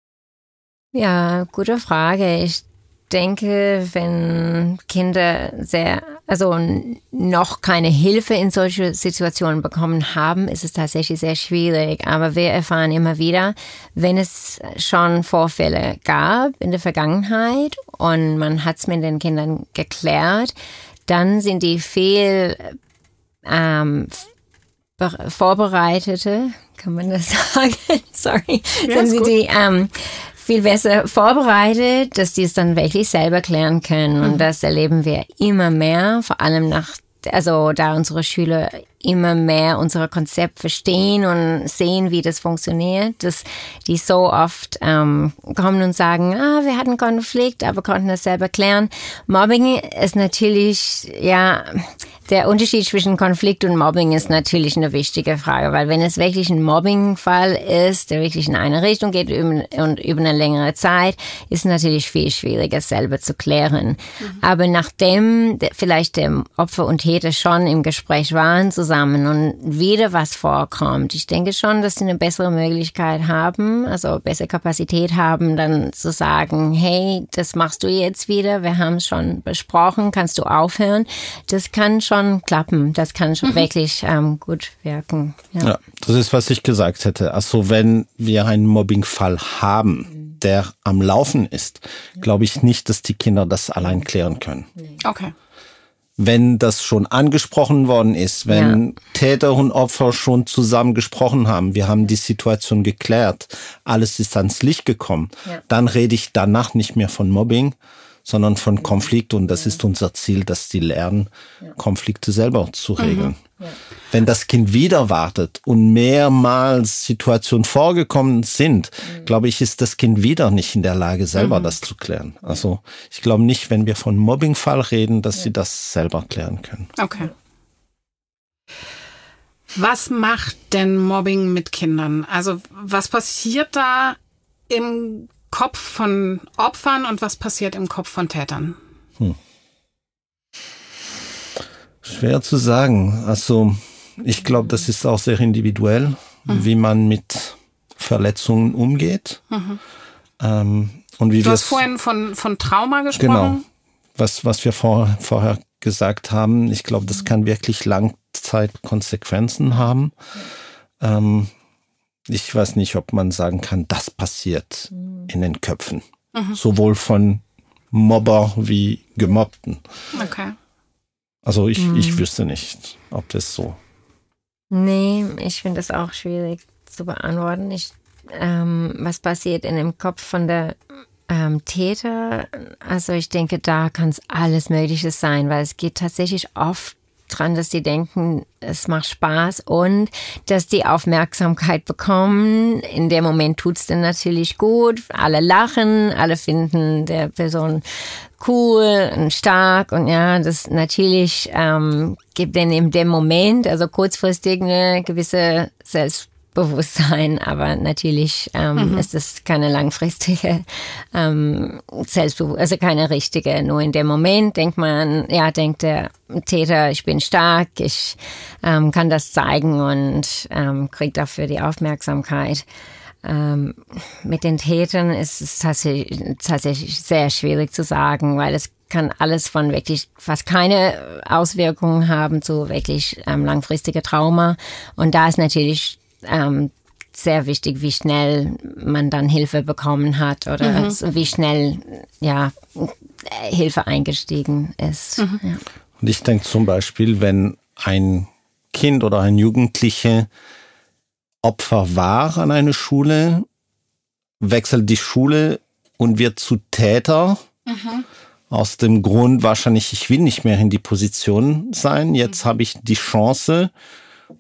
Speaker 2: Ja, gute Frage. Ich denke, wenn Kinder sehr, also noch keine Hilfe in solche Situationen bekommen haben, ist es tatsächlich sehr schwierig. Aber wir erfahren immer wieder, wenn es schon Vorfälle gab in der Vergangenheit und man hat es mit den Kindern geklärt, dann sind die viel ähm, be- vorbereitete, kann man das sagen? Sorry,
Speaker 1: Ja,
Speaker 2: sind sie
Speaker 1: gut.
Speaker 2: die ähm, viel besser vorbereitet, dass die es dann wirklich selber klären können. Und das erleben wir immer mehr, vor allem nach, also da unsere Schüler immer mehr unser Konzept verstehen und sehen, wie das funktioniert, dass die so oft ähm, kommen und sagen, ah, wir hatten Konflikt, aber konnten das selber klären. Mobbing ist natürlich, ja, der Unterschied zwischen Konflikt und Mobbing ist natürlich eine wichtige Frage, weil wenn es wirklich ein Mobbingfall ist, der wirklich in eine Richtung geht und über eine längere Zeit, ist es natürlich viel schwieriger selber zu klären. Aber nachdem vielleicht der Opfer und Täter schon im Gespräch waren zusammen und wieder was vorkommt, ich denke schon, dass sie eine bessere Möglichkeit haben, also bessere Kapazität haben, dann zu sagen, hey, das machst du jetzt wieder, wir haben es schon besprochen, kannst du aufhören? Das kann schon klappen, das kann schon wirklich ähm, gut wirken. Ja.
Speaker 3: Ja, das ist, was ich gesagt hätte. Also wenn wir einen Mobbingfall haben, der am Laufen ist, glaube ich nicht, dass die Kinder das allein klären können.
Speaker 1: Okay.
Speaker 3: Wenn das schon angesprochen worden ist, wenn Täter und Opfer schon zusammen gesprochen haben, wir haben die Situation geklärt, alles ist ans Licht gekommen,
Speaker 2: Ja.
Speaker 3: dann rede ich danach nicht mehr von Mobbing, sondern von Konflikt und das ist unser Ziel, dass die lernen, Konflikte selber zu regeln. Wenn das Kind wieder wartet und mehrmals Situationen vorgekommen sind, glaube ich, ist das Kind wieder nicht in der Lage, selber das zu klären. Also ich glaube nicht, wenn wir von Mobbingfall reden, dass sie das selber klären können.
Speaker 1: Okay. Was macht denn Mobbing mit Kindern? Also was passiert da im Kopf von Opfern und was passiert im Kopf von Tätern?
Speaker 3: Schwer zu sagen. Also ich glaube, das ist auch sehr individuell, mhm. wie man mit Verletzungen umgeht. Mhm. Ähm, und wie
Speaker 1: du hast vorhin von, von Trauma gesprochen.
Speaker 3: Genau. Was, was wir vor, vorher gesagt haben, ich glaube, das kann wirklich Langzeitkonsequenzen haben. Ähm, ich weiß nicht, ob man sagen kann, das passiert mhm. in den Köpfen. Mhm. Sowohl von Mobber wie Gemobbten.
Speaker 1: Okay.
Speaker 3: Also ich, mhm. ich wüsste nicht, ob das so.
Speaker 2: Nee, ich finde das auch schwierig zu beantworten. Ich, ähm, was passiert in dem Kopf von der ähm, Täter? Also ich denke, da kann es alles Mögliche sein, weil es geht tatsächlich oft dran, dass die denken, es macht Spaß und dass die Aufmerksamkeit bekommen. In dem Moment tut's dann natürlich gut. Alle lachen, alle finden der Person cool und stark und ja, das natürlich ähm, gibt dann in dem Moment, also kurzfristig eine gewisse Selbst Bewusstsein, aber natürlich ähm, mhm. ist es keine langfristige ähm, Selbstbewusstsein, also keine richtige. Nur in dem Moment denkt man, ja, denkt der Täter, ich bin stark, ich ähm, kann das zeigen und ähm, kriegt dafür die Aufmerksamkeit. Ähm, mit den Tätern ist es tatsächlich, tatsächlich sehr schwierig zu sagen, weil es kann alles von wirklich fast keine Auswirkungen haben zu wirklich ähm, langfristige Trauma. Und da ist natürlich ähm, sehr wichtig, wie schnell man dann Hilfe bekommen hat oder mhm. wie schnell ja, Hilfe eingestiegen ist. Mhm. Ja.
Speaker 3: Und ich denke zum Beispiel, wenn ein Kind oder ein Jugendliche Opfer war an einer Schule, wechselt die Schule und wird zu Täter. Mhm. Aus dem Grund wahrscheinlich, ich will nicht mehr in die Position sein. Jetzt mhm. habe ich die Chance,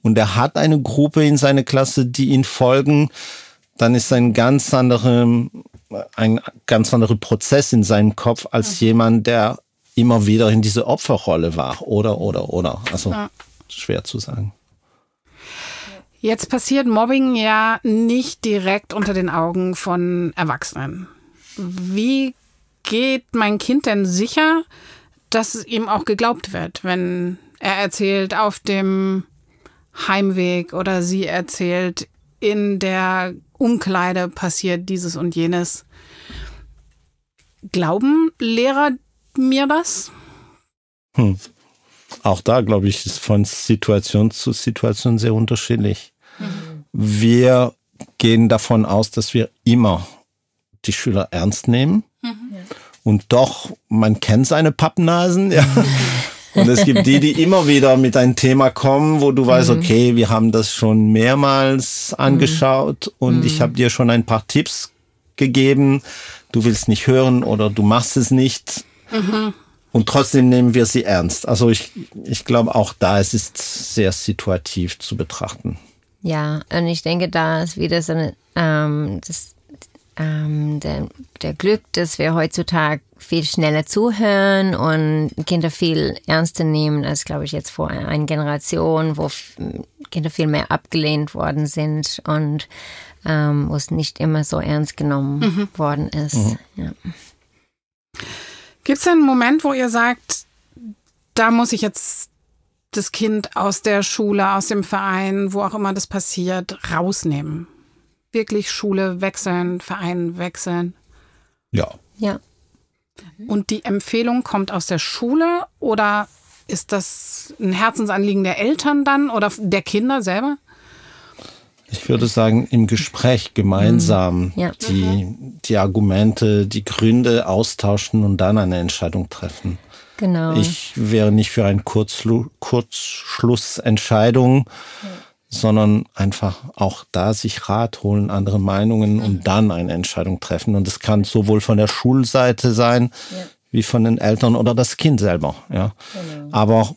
Speaker 3: und er hat eine Gruppe in seiner Klasse, die ihn folgen, dann ist ein ganz anderer, ein ganz anderer Prozess in seinem Kopf als mhm. jemand, der immer wieder in diese Opferrolle war. Oder, oder, oder. Also ja. schwer zu sagen.
Speaker 1: Jetzt passiert Mobbing ja nicht direkt unter den Augen von Erwachsenen. Wie geht mein Kind denn sicher, dass ihm auch geglaubt wird, wenn er erzählt, auf dem Heimweg oder sie erzählt, in der Umkleide passiert dieses und jenes. Glauben Lehrer mir das?
Speaker 3: Hm. Auch da, glaube ich, ist von Situation zu Situation sehr unterschiedlich. Mhm. Wir gehen davon aus, dass wir immer die Schüler ernst nehmen. Mhm. Und doch, man kennt seine Pappnasen, ja. Und es gibt die, die immer wieder mit einem Thema kommen, wo du weißt, mhm. okay, wir haben das schon mehrmals angeschaut und ich mhm. habe dir schon ein paar Tipps gegeben. Du willst nicht hören oder du machst es nicht. Mhm. Und trotzdem nehmen wir sie ernst. Also ich, ich glaube auch da, es ist sehr situativ zu betrachten.
Speaker 2: Ja, und ich denke, da ist wieder so eine, ähm, das ähm, der, der Glück, dass wir heutzutage viel schneller zuhören und Kinder viel ernster nehmen als, glaube ich, jetzt vor einer Generation, wo Kinder viel mehr abgelehnt worden sind und ähm, wo es nicht immer so ernst genommen mhm. worden ist. Mhm. Ja.
Speaker 1: Gibt es einen Moment, wo ihr sagt, da muss ich jetzt das Kind aus der Schule, aus dem Verein, wo auch immer das passiert, rausnehmen? wirklich Schule wechseln, Verein wechseln?
Speaker 3: Ja.
Speaker 2: Ja.
Speaker 1: Und die Empfehlung kommt aus der Schule oder ist das ein Herzensanliegen der Eltern dann oder der Kinder selber?
Speaker 3: Ich würde sagen, im Gespräch gemeinsam mhm. ja. die, die Argumente, die Gründe austauschen und dann eine Entscheidung treffen.
Speaker 2: Genau.
Speaker 3: Ich wäre nicht für eine Kurzschlussentscheidung. Ja sondern einfach auch da sich Rat holen, andere Meinungen und dann eine Entscheidung treffen. Und das kann sowohl von der Schulseite sein, ja. wie von den Eltern oder das Kind selber. Ja. Genau. Aber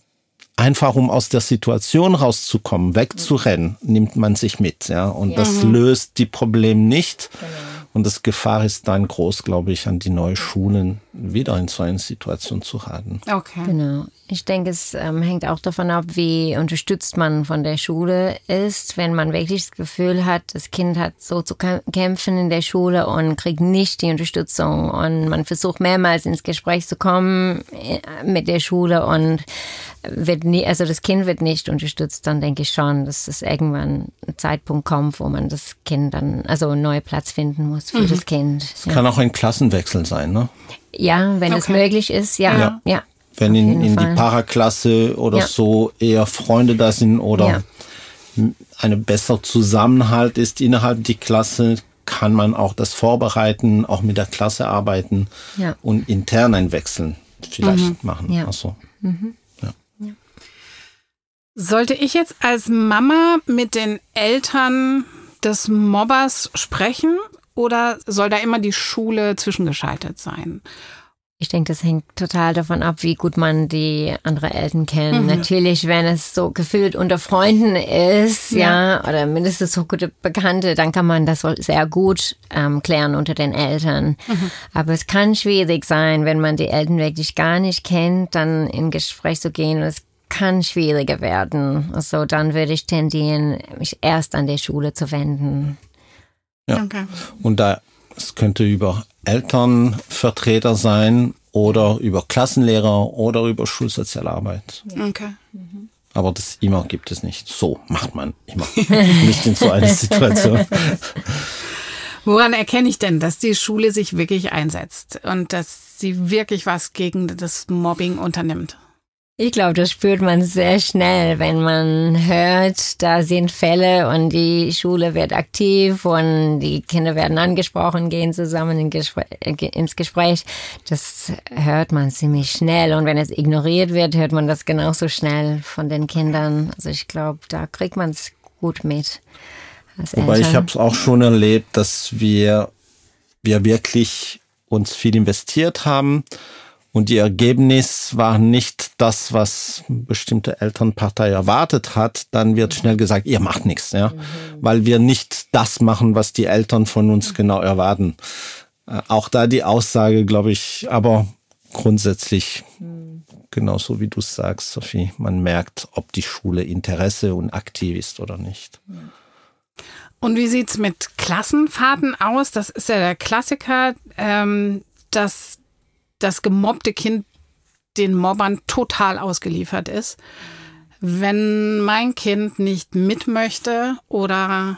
Speaker 3: einfach um aus der Situation rauszukommen, wegzurennen, nimmt man sich mit. Ja. Und ja. das mhm. löst die Probleme nicht. Genau. Und das Gefahr ist dann groß, glaube ich, an die neuen Schulen wieder in so eine Situation zu raten.
Speaker 2: Okay. Genau. Ich denke, es ähm, hängt auch davon ab, wie unterstützt man von der Schule ist. Wenn man wirklich das Gefühl hat, das Kind hat so zu kämpfen in der Schule und kriegt nicht die Unterstützung und man versucht mehrmals ins Gespräch zu kommen äh, mit der Schule und wird nie, also das Kind wird nicht unterstützt, dann denke ich schon, dass es irgendwann ein Zeitpunkt kommt, wo man das Kind dann, also einen neuen Platz finden muss für mhm. das Kind.
Speaker 3: Es ja. kann auch ein Klassenwechsel sein, ne?
Speaker 2: Ja, wenn okay. es möglich ist, ja. ja. ja
Speaker 3: wenn in, in die Paraklasse oder ja. so eher Freunde da sind oder eine besser Zusammenhalt ist innerhalb der Klasse, kann man auch das vorbereiten, auch mit der Klasse arbeiten und intern ein Wechseln vielleicht mhm. machen. Ja. Ach Mhm.
Speaker 1: Sollte ich jetzt als Mama mit den Eltern des Mobbers sprechen oder soll da immer die Schule zwischengeschaltet sein?
Speaker 2: Ich denke, das hängt total davon ab, wie gut man die andere Eltern kennt. Mhm. Natürlich, wenn es so gefühlt unter Freunden ist, ja. ja, oder mindestens so gute Bekannte, dann kann man das sehr gut ähm, klären unter den Eltern. Mhm. Aber es kann schwierig sein, wenn man die Eltern wirklich gar nicht kennt, dann in Gespräch zu gehen. Es kann schwieriger werden. Also dann würde ich tendieren, mich erst an der Schule zu wenden.
Speaker 3: Ja. Okay. Und da es könnte über Elternvertreter sein oder über Klassenlehrer oder über Schulsozialarbeit.
Speaker 1: Okay.
Speaker 3: Aber das immer gibt es nicht. So macht man immer. nicht in so einer Situation.
Speaker 1: Woran erkenne ich denn, dass die Schule sich wirklich einsetzt und dass sie wirklich was gegen das Mobbing unternimmt?
Speaker 2: Ich glaube, das spürt man sehr schnell, wenn man hört, da sind Fälle und die Schule wird aktiv und die Kinder werden angesprochen, gehen zusammen in Gespräch, ins Gespräch. Das hört man ziemlich schnell und wenn es ignoriert wird, hört man das genauso schnell von den Kindern. Also ich glaube, da kriegt man es gut mit.
Speaker 3: Wobei ich habe es auch schon erlebt, dass wir, wir wirklich uns viel investiert haben und die Ergebnis war nicht das, was bestimmte Elternpartei erwartet hat, dann wird schnell gesagt, ihr macht nichts, ja, mhm. weil wir nicht das machen, was die Eltern von uns genau erwarten. Äh, auch da die Aussage, glaube ich, aber grundsätzlich mhm. genauso wie du sagst, Sophie, man merkt, ob die Schule Interesse und aktiv ist oder nicht.
Speaker 1: Und wie sieht's mit Klassenfahrten aus? Das ist ja der Klassiker, ähm, dass das gemobbte Kind den Mobbern total ausgeliefert ist. Wenn mein Kind nicht mit möchte oder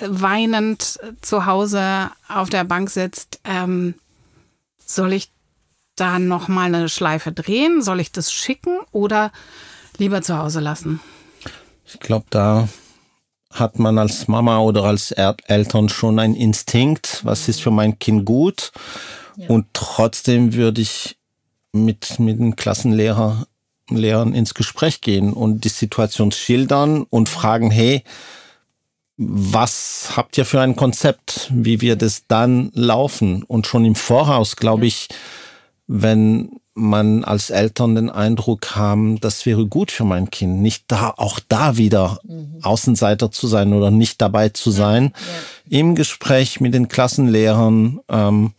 Speaker 1: weinend zu Hause auf der Bank sitzt, ähm, soll ich da noch mal eine Schleife drehen? Soll ich das schicken oder lieber zu Hause lassen?
Speaker 3: Ich glaube, da hat man als Mama oder als Eltern schon einen Instinkt, was ist für mein Kind gut und trotzdem würde ich mit, mit den Klassenlehrer, Lehrern ins Gespräch gehen und die Situation schildern und fragen, hey, was habt ihr für ein Konzept, wie wird es dann laufen? Und schon im Voraus, glaube ich, wenn man als Eltern den Eindruck haben, das wäre gut für mein Kind, nicht da, auch da wieder mhm. Außenseiter zu sein oder nicht dabei zu sein, ja. im Gespräch mit den Klassenlehrern, ähm,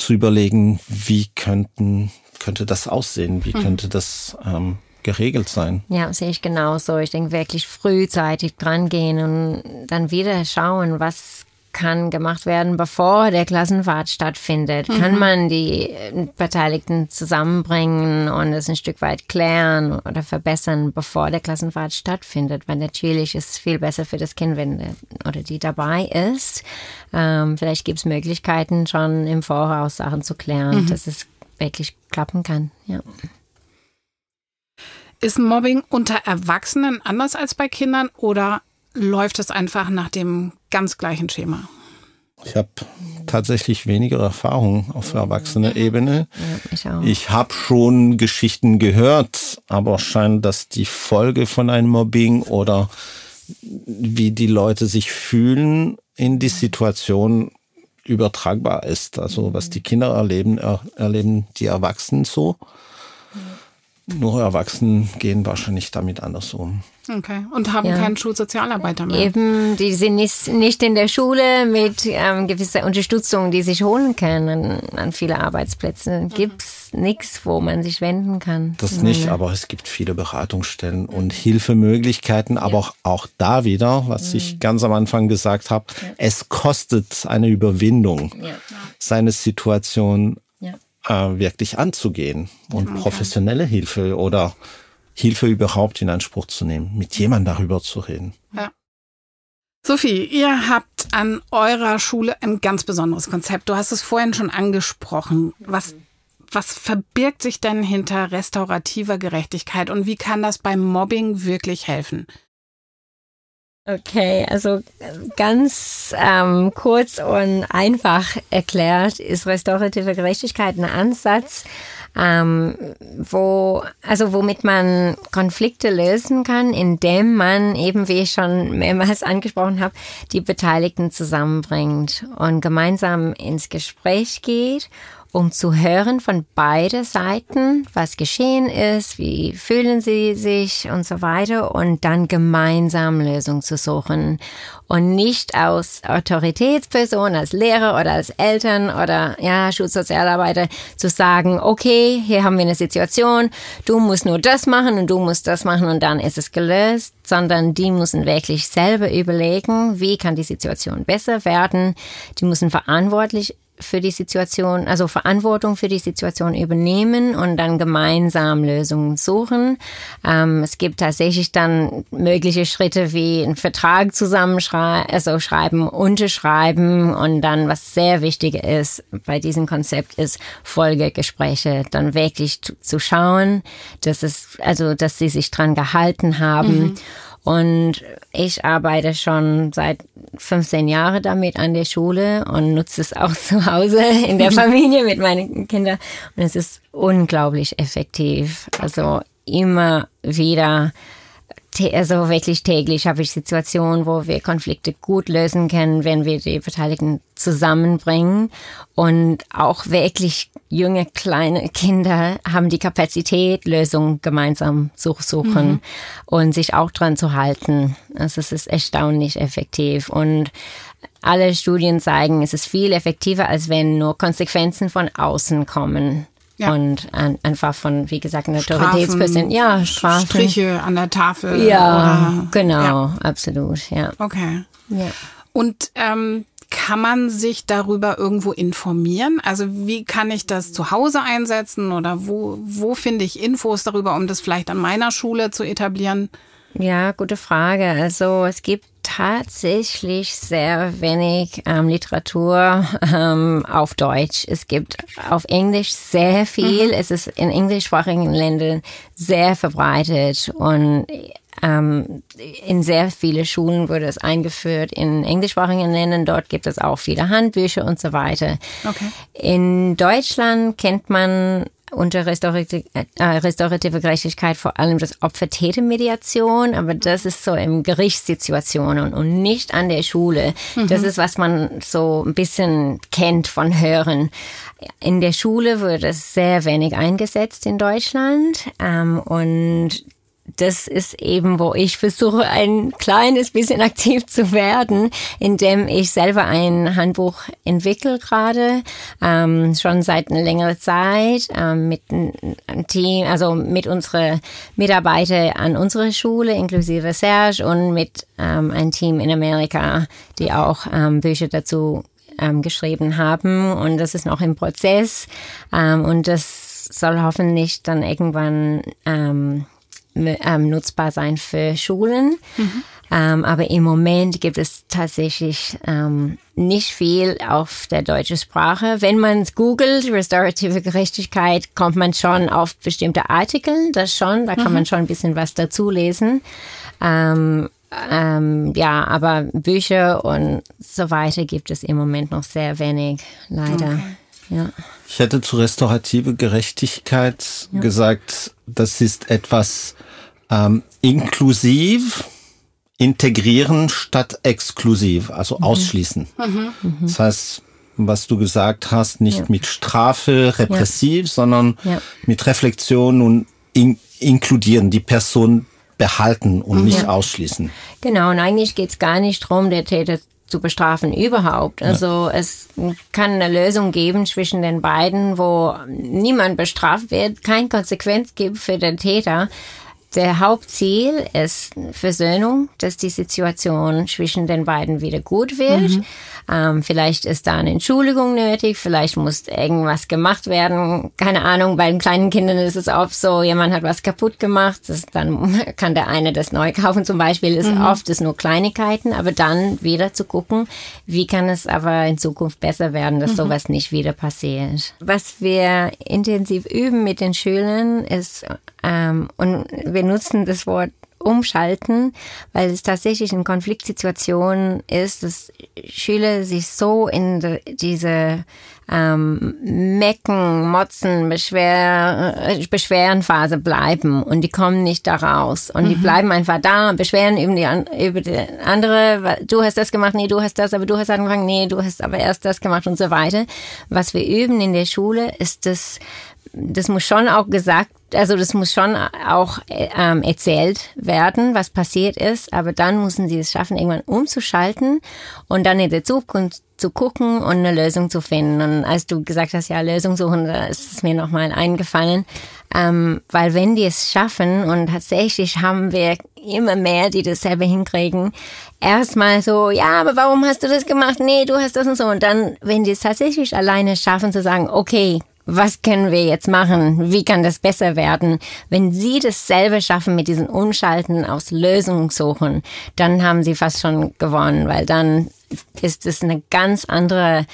Speaker 3: zu überlegen, wie könnten, könnte das aussehen, wie mhm. könnte das ähm, geregelt sein.
Speaker 2: Ja, sehe ich genauso. Ich denke wirklich frühzeitig dran gehen und dann wieder schauen, was kann gemacht werden, bevor der Klassenfahrt stattfindet. Mhm. Kann man die äh, Beteiligten zusammenbringen und es ein Stück weit klären oder verbessern, bevor der Klassenfahrt stattfindet? Weil natürlich ist es viel besser für das Kind, wenn der oder die dabei ist. Ähm, vielleicht gibt es Möglichkeiten, schon im Voraus Sachen zu klären, mhm. dass es wirklich klappen kann. Ja.
Speaker 1: Ist Mobbing unter Erwachsenen anders als bei Kindern oder läuft es einfach nach dem ganz gleichen Schema?
Speaker 3: Ich habe tatsächlich weniger Erfahrung auf erwachsener Ebene. Ja, ich ich habe schon Geschichten gehört, aber scheint, dass die Folge von einem Mobbing oder wie die Leute sich fühlen in die Situation übertragbar ist. Also was die Kinder erleben, er, erleben die Erwachsenen so. Nur Erwachsene gehen wahrscheinlich damit anders um.
Speaker 1: Okay. Und haben ja. keinen Schulsozialarbeiter mehr.
Speaker 2: Eben, die sind nicht, nicht in der Schule mit ähm, gewisser Unterstützung, die sich holen können an viele Arbeitsplätze. Gibt es mhm. nichts, wo man sich wenden kann.
Speaker 3: Das nicht, aber es gibt viele Beratungsstellen und Hilfemöglichkeiten. Aber auch, auch da wieder, was mhm. ich ganz am Anfang gesagt habe, ja. es kostet eine Überwindung, ja. seine Situation äh, wirklich anzugehen und professionelle Hilfe oder Hilfe überhaupt in Anspruch zu nehmen, mit jemandem darüber zu reden.
Speaker 1: Ja. Sophie, ihr habt an eurer Schule ein ganz besonderes Konzept. Du hast es vorhin schon angesprochen. Was, was verbirgt sich denn hinter restaurativer Gerechtigkeit und wie kann das beim Mobbing wirklich helfen?
Speaker 2: Okay, also ganz ähm, kurz und einfach erklärt ist restaurative Gerechtigkeit ein Ansatz, ähm, wo, also womit man Konflikte lösen kann, indem man eben, wie ich schon mehrmals angesprochen habe, die Beteiligten zusammenbringt und gemeinsam ins Gespräch geht um zu hören von beide Seiten, was geschehen ist, wie fühlen sie sich und so weiter und dann gemeinsam Lösungen zu suchen und nicht aus Autoritätsperson, als Lehrer oder als Eltern oder ja, Schulsozialarbeiter zu sagen, okay, hier haben wir eine Situation, du musst nur das machen und du musst das machen und dann ist es gelöst, sondern die müssen wirklich selber überlegen, wie kann die Situation besser werden. Die müssen verantwortlich für die Situation, also Verantwortung für die Situation übernehmen und dann gemeinsam Lösungen suchen. Ähm, es gibt tatsächlich dann mögliche Schritte wie einen Vertrag zusammenschreiben, also schreiben, unterschreiben und dann, was sehr wichtig ist bei diesem Konzept, ist Folgegespräche, dann wirklich zu schauen, dass es, also, dass sie sich dran gehalten haben. Mhm. Und ich arbeite schon seit 15 Jahren damit an der Schule und nutze es auch zu Hause in der Familie mit meinen Kindern. Und es ist unglaublich effektiv. Also immer wieder also wirklich täglich habe ich Situationen, wo wir Konflikte gut lösen können, wenn wir die Beteiligten zusammenbringen. Und auch wirklich junge, kleine Kinder haben die Kapazität, Lösungen gemeinsam zu suchen mhm. und sich auch dran zu halten. Also es ist erstaunlich effektiv. Und alle Studien zeigen, es ist viel effektiver, als wenn nur Konsequenzen von außen kommen. Ja. Und an, einfach von, wie gesagt, einer Autoritätsperson. Ja,
Speaker 1: Strafen. Striche an der Tafel.
Speaker 2: Ja, oder, genau, ja. absolut, ja.
Speaker 1: Okay. Ja. Und ähm, kann man sich darüber irgendwo informieren? Also wie kann ich das zu Hause einsetzen oder wo, wo finde ich Infos darüber, um das vielleicht an meiner Schule zu etablieren?
Speaker 2: Ja, gute Frage. Also es gibt tatsächlich sehr wenig ähm, Literatur ähm, auf Deutsch. Es gibt auf Englisch sehr viel. Mhm. Es ist in englischsprachigen Ländern sehr verbreitet und ähm, in sehr viele Schulen wurde es eingeführt. In englischsprachigen Ländern dort gibt es auch viele Handbücher und so weiter. Okay. In Deutschland kennt man unter restaurative, äh, restaurative Gerechtigkeit vor allem das Opfer-Täter-Mediation, aber das ist so in Gerichtssituationen und nicht an der Schule. Mhm. Das ist, was man so ein bisschen kennt von Hören. In der Schule wird es sehr wenig eingesetzt in Deutschland ähm, und das ist eben, wo ich versuche, ein kleines bisschen aktiv zu werden, indem ich selber ein Handbuch entwickle gerade, ähm, schon seit einer längeren Zeit, ähm, mit einem Team, also mit unseren Mitarbeitern an unserer Schule, inklusive Serge und mit ähm, einem Team in Amerika, die auch ähm, Bücher dazu ähm, geschrieben haben. Und das ist noch im Prozess. Ähm, und das soll hoffentlich dann irgendwann ähm, nutzbar sein für Schulen. Mhm. Ähm, aber im Moment gibt es tatsächlich ähm, nicht viel auf der deutschen Sprache. Wenn man googelt, restorative Gerechtigkeit, kommt man schon auf bestimmte Artikel, das schon, da kann mhm. man schon ein bisschen was dazu lesen. Ähm, ähm, ja, aber Bücher und so weiter gibt es im Moment noch sehr wenig, leider. Okay. Ja.
Speaker 3: Ich hätte zu restaurative Gerechtigkeit ja. gesagt, das ist etwas ähm, inklusiv, integrieren statt exklusiv, also mhm. ausschließen. Mhm. Mhm. Das heißt, was du gesagt hast, nicht ja. mit Strafe, repressiv, ja. sondern mit Reflexion und in, inkludieren, die Person behalten und nicht ausschließen.
Speaker 2: Genau, und eigentlich geht es gar nicht darum, der Täter zu bestrafen überhaupt. Also ja. es kann eine Lösung geben zwischen den beiden, wo niemand bestraft wird, keine Konsequenz gibt für den Täter. Der Hauptziel ist Versöhnung, dass die Situation zwischen den beiden wieder gut wird. Mhm. Ähm, vielleicht ist da eine Entschuldigung nötig, vielleicht muss irgendwas gemacht werden. Keine Ahnung, bei den kleinen Kindern ist es oft so, jemand hat was kaputt gemacht, das, dann kann der eine das neu kaufen zum Beispiel. Ist mhm. oft ist nur Kleinigkeiten, aber dann wieder zu gucken, wie kann es aber in Zukunft besser werden, dass mhm. sowas nicht wieder passiert. Was wir intensiv üben mit den Schülern ist, ähm, und wir nutzen das Wort umschalten, weil es tatsächlich in Konfliktsituationen ist, dass Schüler sich so in de, diese ähm, Mecken, Motzen, Beschwer, äh, Beschwerenphase bleiben und die kommen nicht da raus und mhm. die bleiben einfach da und beschweren über die, über die andere, du hast das gemacht, nee, du hast das, aber du hast angefangen, nee, du hast aber erst das gemacht und so weiter. Was wir üben in der Schule ist das, das muss schon auch gesagt also das muss schon auch ähm, erzählt werden, was passiert ist, aber dann müssen sie es schaffen, irgendwann umzuschalten und dann in der Zukunft zu gucken und eine Lösung zu finden. Und als du gesagt hast, ja, Lösung suchen, da ist es mir nochmal eingefallen. Ähm, weil wenn die es schaffen, und tatsächlich haben wir immer mehr, die das selber hinkriegen, erstmal so, ja, aber warum hast du das gemacht? Nee, du hast das und so. Und dann, wenn die es tatsächlich alleine schaffen zu sagen, okay, was können wir jetzt machen? Wie kann das besser werden? Wenn Sie das selber schaffen mit diesen Umschalten aus Lösungen suchen, dann haben Sie fast schon gewonnen, weil dann ist es eine ganz andere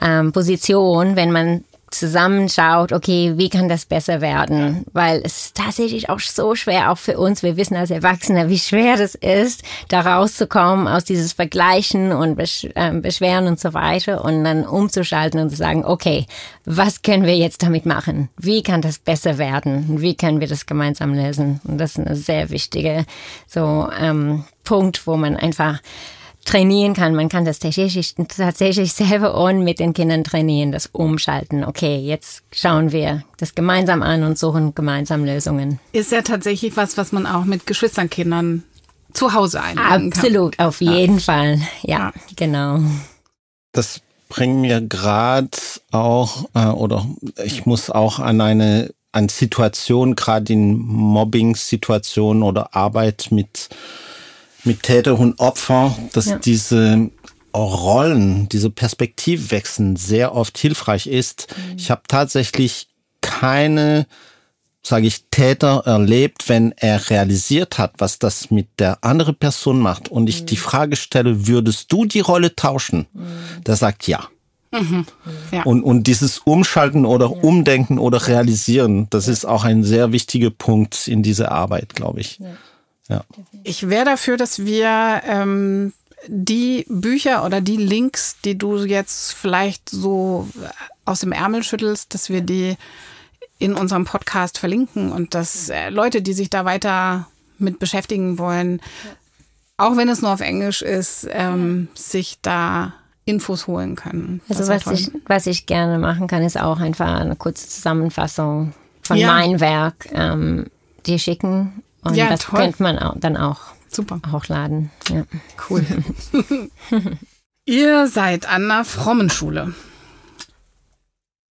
Speaker 2: ähm, Position, wenn man zusammenschaut, okay, wie kann das besser werden? Weil es ist tatsächlich auch so schwer, auch für uns, wir wissen als Erwachsene, wie schwer das ist, da rauszukommen aus dieses Vergleichen und Besch äh, Beschweren und so weiter und dann umzuschalten und zu sagen, okay, was können wir jetzt damit machen? Wie kann das besser werden? Wie können wir das gemeinsam lösen? Und das ist ein sehr wichtiger so ähm, Punkt, wo man einfach trainieren kann. Man kann das tatsächlich, tatsächlich selber und mit den Kindern trainieren, das Umschalten. Okay, jetzt schauen wir das gemeinsam an und suchen gemeinsam Lösungen.
Speaker 1: Ist ja tatsächlich was, was man auch mit Geschwisternkindern zu Hause einbringen
Speaker 2: kann. Absolut, auf jeden ja. Fall. Ja, ja, genau.
Speaker 3: Das bringt mir gerade auch, äh, oder ich muss auch an eine, eine Situation, gerade in Mobbing-Situationen oder Arbeit mit mit Täter und Opfer, dass ja. diese Rollen, diese Perspektivwechsel sehr oft hilfreich ist. Mhm. Ich habe tatsächlich keine, sage ich, Täter erlebt, wenn er realisiert hat, was das mit der anderen Person macht und ich mhm. die Frage stelle, würdest du die Rolle tauschen? Mhm. Der sagt ja. Mhm. Ja. Und, und dieses Umschalten oder ja. Umdenken oder Realisieren, das ja. ist auch ein sehr wichtiger Punkt in dieser Arbeit, glaube ich.
Speaker 1: Ja. Ich wäre dafür, dass wir ähm, die Bücher oder die Links, die du jetzt vielleicht so aus dem Ärmel schüttelst, dass wir die in unserem Podcast verlinken und dass äh, Leute, die sich da weiter mit beschäftigen wollen, auch wenn es nur auf Englisch ist, ähm, sich da Infos holen können.
Speaker 2: Also was ich, was ich gerne machen kann, ist auch einfach eine kurze Zusammenfassung von ja. meinem Werk ähm, dir schicken und ja, das toll. könnte man auch, dann auch Super. hochladen. Ja.
Speaker 1: Cool. ihr seid an einer frommen Schule.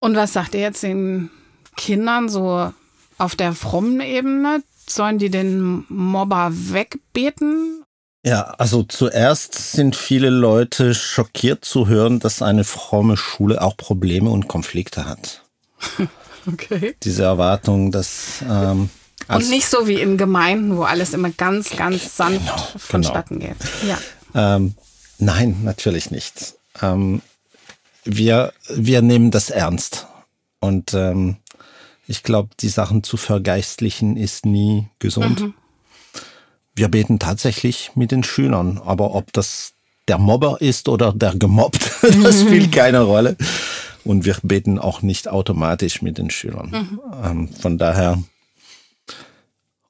Speaker 1: Und was sagt ihr jetzt den Kindern so auf der frommen Ebene? Sollen die den Mobber wegbeten?
Speaker 3: Ja, also zuerst sind viele Leute schockiert zu hören, dass eine fromme Schule auch Probleme und Konflikte hat. Okay. Diese Erwartung, dass ähm,
Speaker 1: und nicht so wie in Gemeinden, wo alles immer ganz, ganz sanft genau, vonstatten genau. geht. Ja.
Speaker 3: Ähm, nein, natürlich nicht. Ähm, wir, wir nehmen das ernst. Und ähm, ich glaube, die Sachen zu vergeistlichen ist nie gesund. Mhm. Wir beten tatsächlich mit den Schülern, aber ob das der Mobber ist oder der gemobbt, das spielt keine Rolle. Und wir beten auch nicht automatisch mit den Schülern. Mhm. Ähm, von daher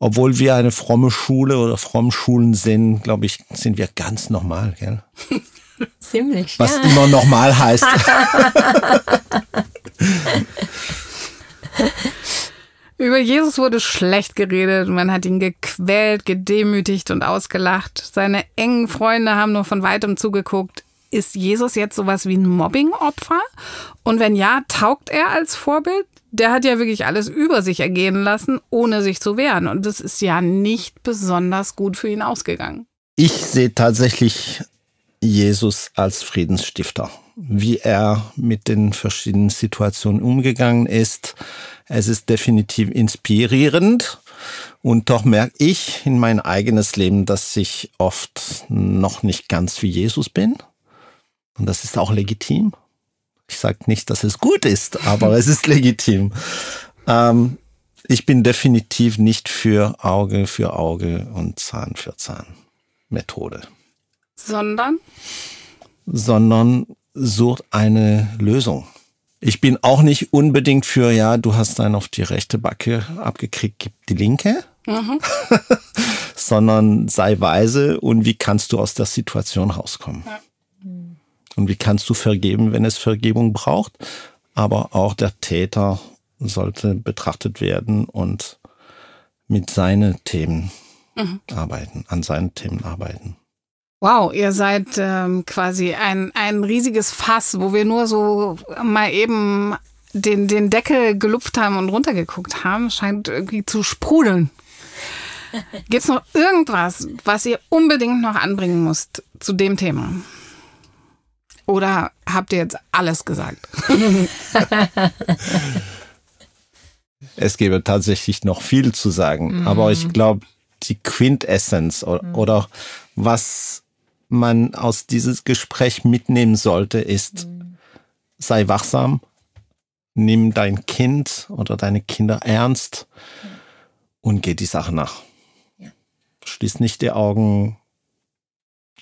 Speaker 3: obwohl wir eine fromme Schule oder fromm Schulen sind, glaube ich, sind wir ganz normal, gell?
Speaker 2: Ziemlich.
Speaker 3: Was ja. immer normal heißt.
Speaker 1: Über Jesus wurde schlecht geredet, man hat ihn gequält, gedemütigt und ausgelacht. Seine engen Freunde haben nur von weitem zugeguckt. Ist Jesus jetzt sowas wie ein Mobbing-Opfer? Und wenn ja, taugt er als Vorbild? Der hat ja wirklich alles über sich ergehen lassen, ohne sich zu wehren. Und das ist ja nicht besonders gut für ihn ausgegangen.
Speaker 3: Ich sehe tatsächlich Jesus als Friedensstifter, wie er mit den verschiedenen Situationen umgegangen ist. Es ist definitiv inspirierend und doch merke ich in mein eigenes Leben, dass ich oft noch nicht ganz wie Jesus bin. Und das ist auch legitim. Ich sage nicht, dass es gut ist, aber es ist legitim. Ähm, ich bin definitiv nicht für Auge für Auge und Zahn für Zahn Methode.
Speaker 1: Sondern?
Speaker 3: Sondern sucht eine Lösung. Ich bin auch nicht unbedingt für, ja, du hast einen auf die rechte Backe abgekriegt, gib die linke. Mhm. Sondern sei weise und wie kannst du aus der Situation rauskommen? Ja. Und wie kannst du vergeben, wenn es Vergebung braucht? Aber auch der Täter sollte betrachtet werden und mit seinen Themen mhm. arbeiten, an seinen Themen arbeiten.
Speaker 1: Wow, ihr seid ähm, quasi ein, ein riesiges Fass, wo wir nur so mal eben den, den Deckel gelupft haben und runtergeguckt haben. Scheint irgendwie zu sprudeln. Gibt es noch irgendwas, was ihr unbedingt noch anbringen müsst zu dem Thema? Oder habt ihr jetzt alles gesagt?
Speaker 3: es gäbe tatsächlich noch viel zu sagen, mhm. aber ich glaube, die Quintessenz oder, mhm. oder was man aus dieses Gespräch mitnehmen sollte, ist, mhm. sei wachsam, nimm dein Kind oder deine Kinder ernst und geh die Sache nach. Ja. Schließ nicht die Augen,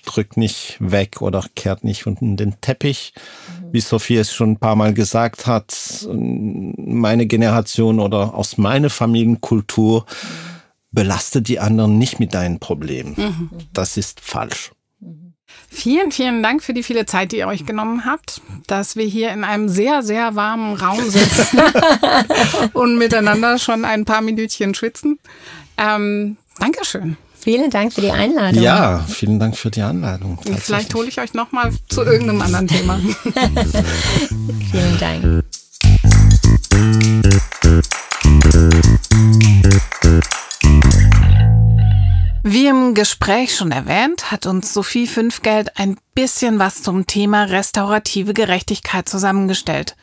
Speaker 3: drückt nicht weg oder kehrt nicht unten den Teppich. Mhm. Wie Sophie es schon ein paar Mal gesagt hat, meine Generation oder aus meiner Familienkultur mhm. belastet die anderen nicht mit deinen Problemen. Mhm. Das ist falsch.
Speaker 1: Vielen, vielen Dank für die viele Zeit, die ihr euch genommen habt, dass wir hier in einem sehr, sehr warmen Raum sitzen und miteinander schon ein paar Minütchen schwitzen. Ähm, Dankeschön.
Speaker 2: Vielen Dank für die Einladung.
Speaker 3: Ja, vielen Dank für die Einladung.
Speaker 1: Vielleicht hole ich euch nochmal zu irgendeinem anderen Thema.
Speaker 2: vielen Dank.
Speaker 1: Wie im Gespräch schon erwähnt, hat uns Sophie Fünfgeld ein bisschen was zum Thema restaurative Gerechtigkeit zusammengestellt.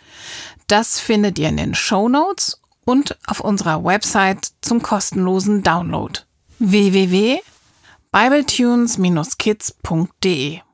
Speaker 1: Das findet ihr in den Show Notes und auf unserer Website zum kostenlosen Download www.bibletunes-kids.de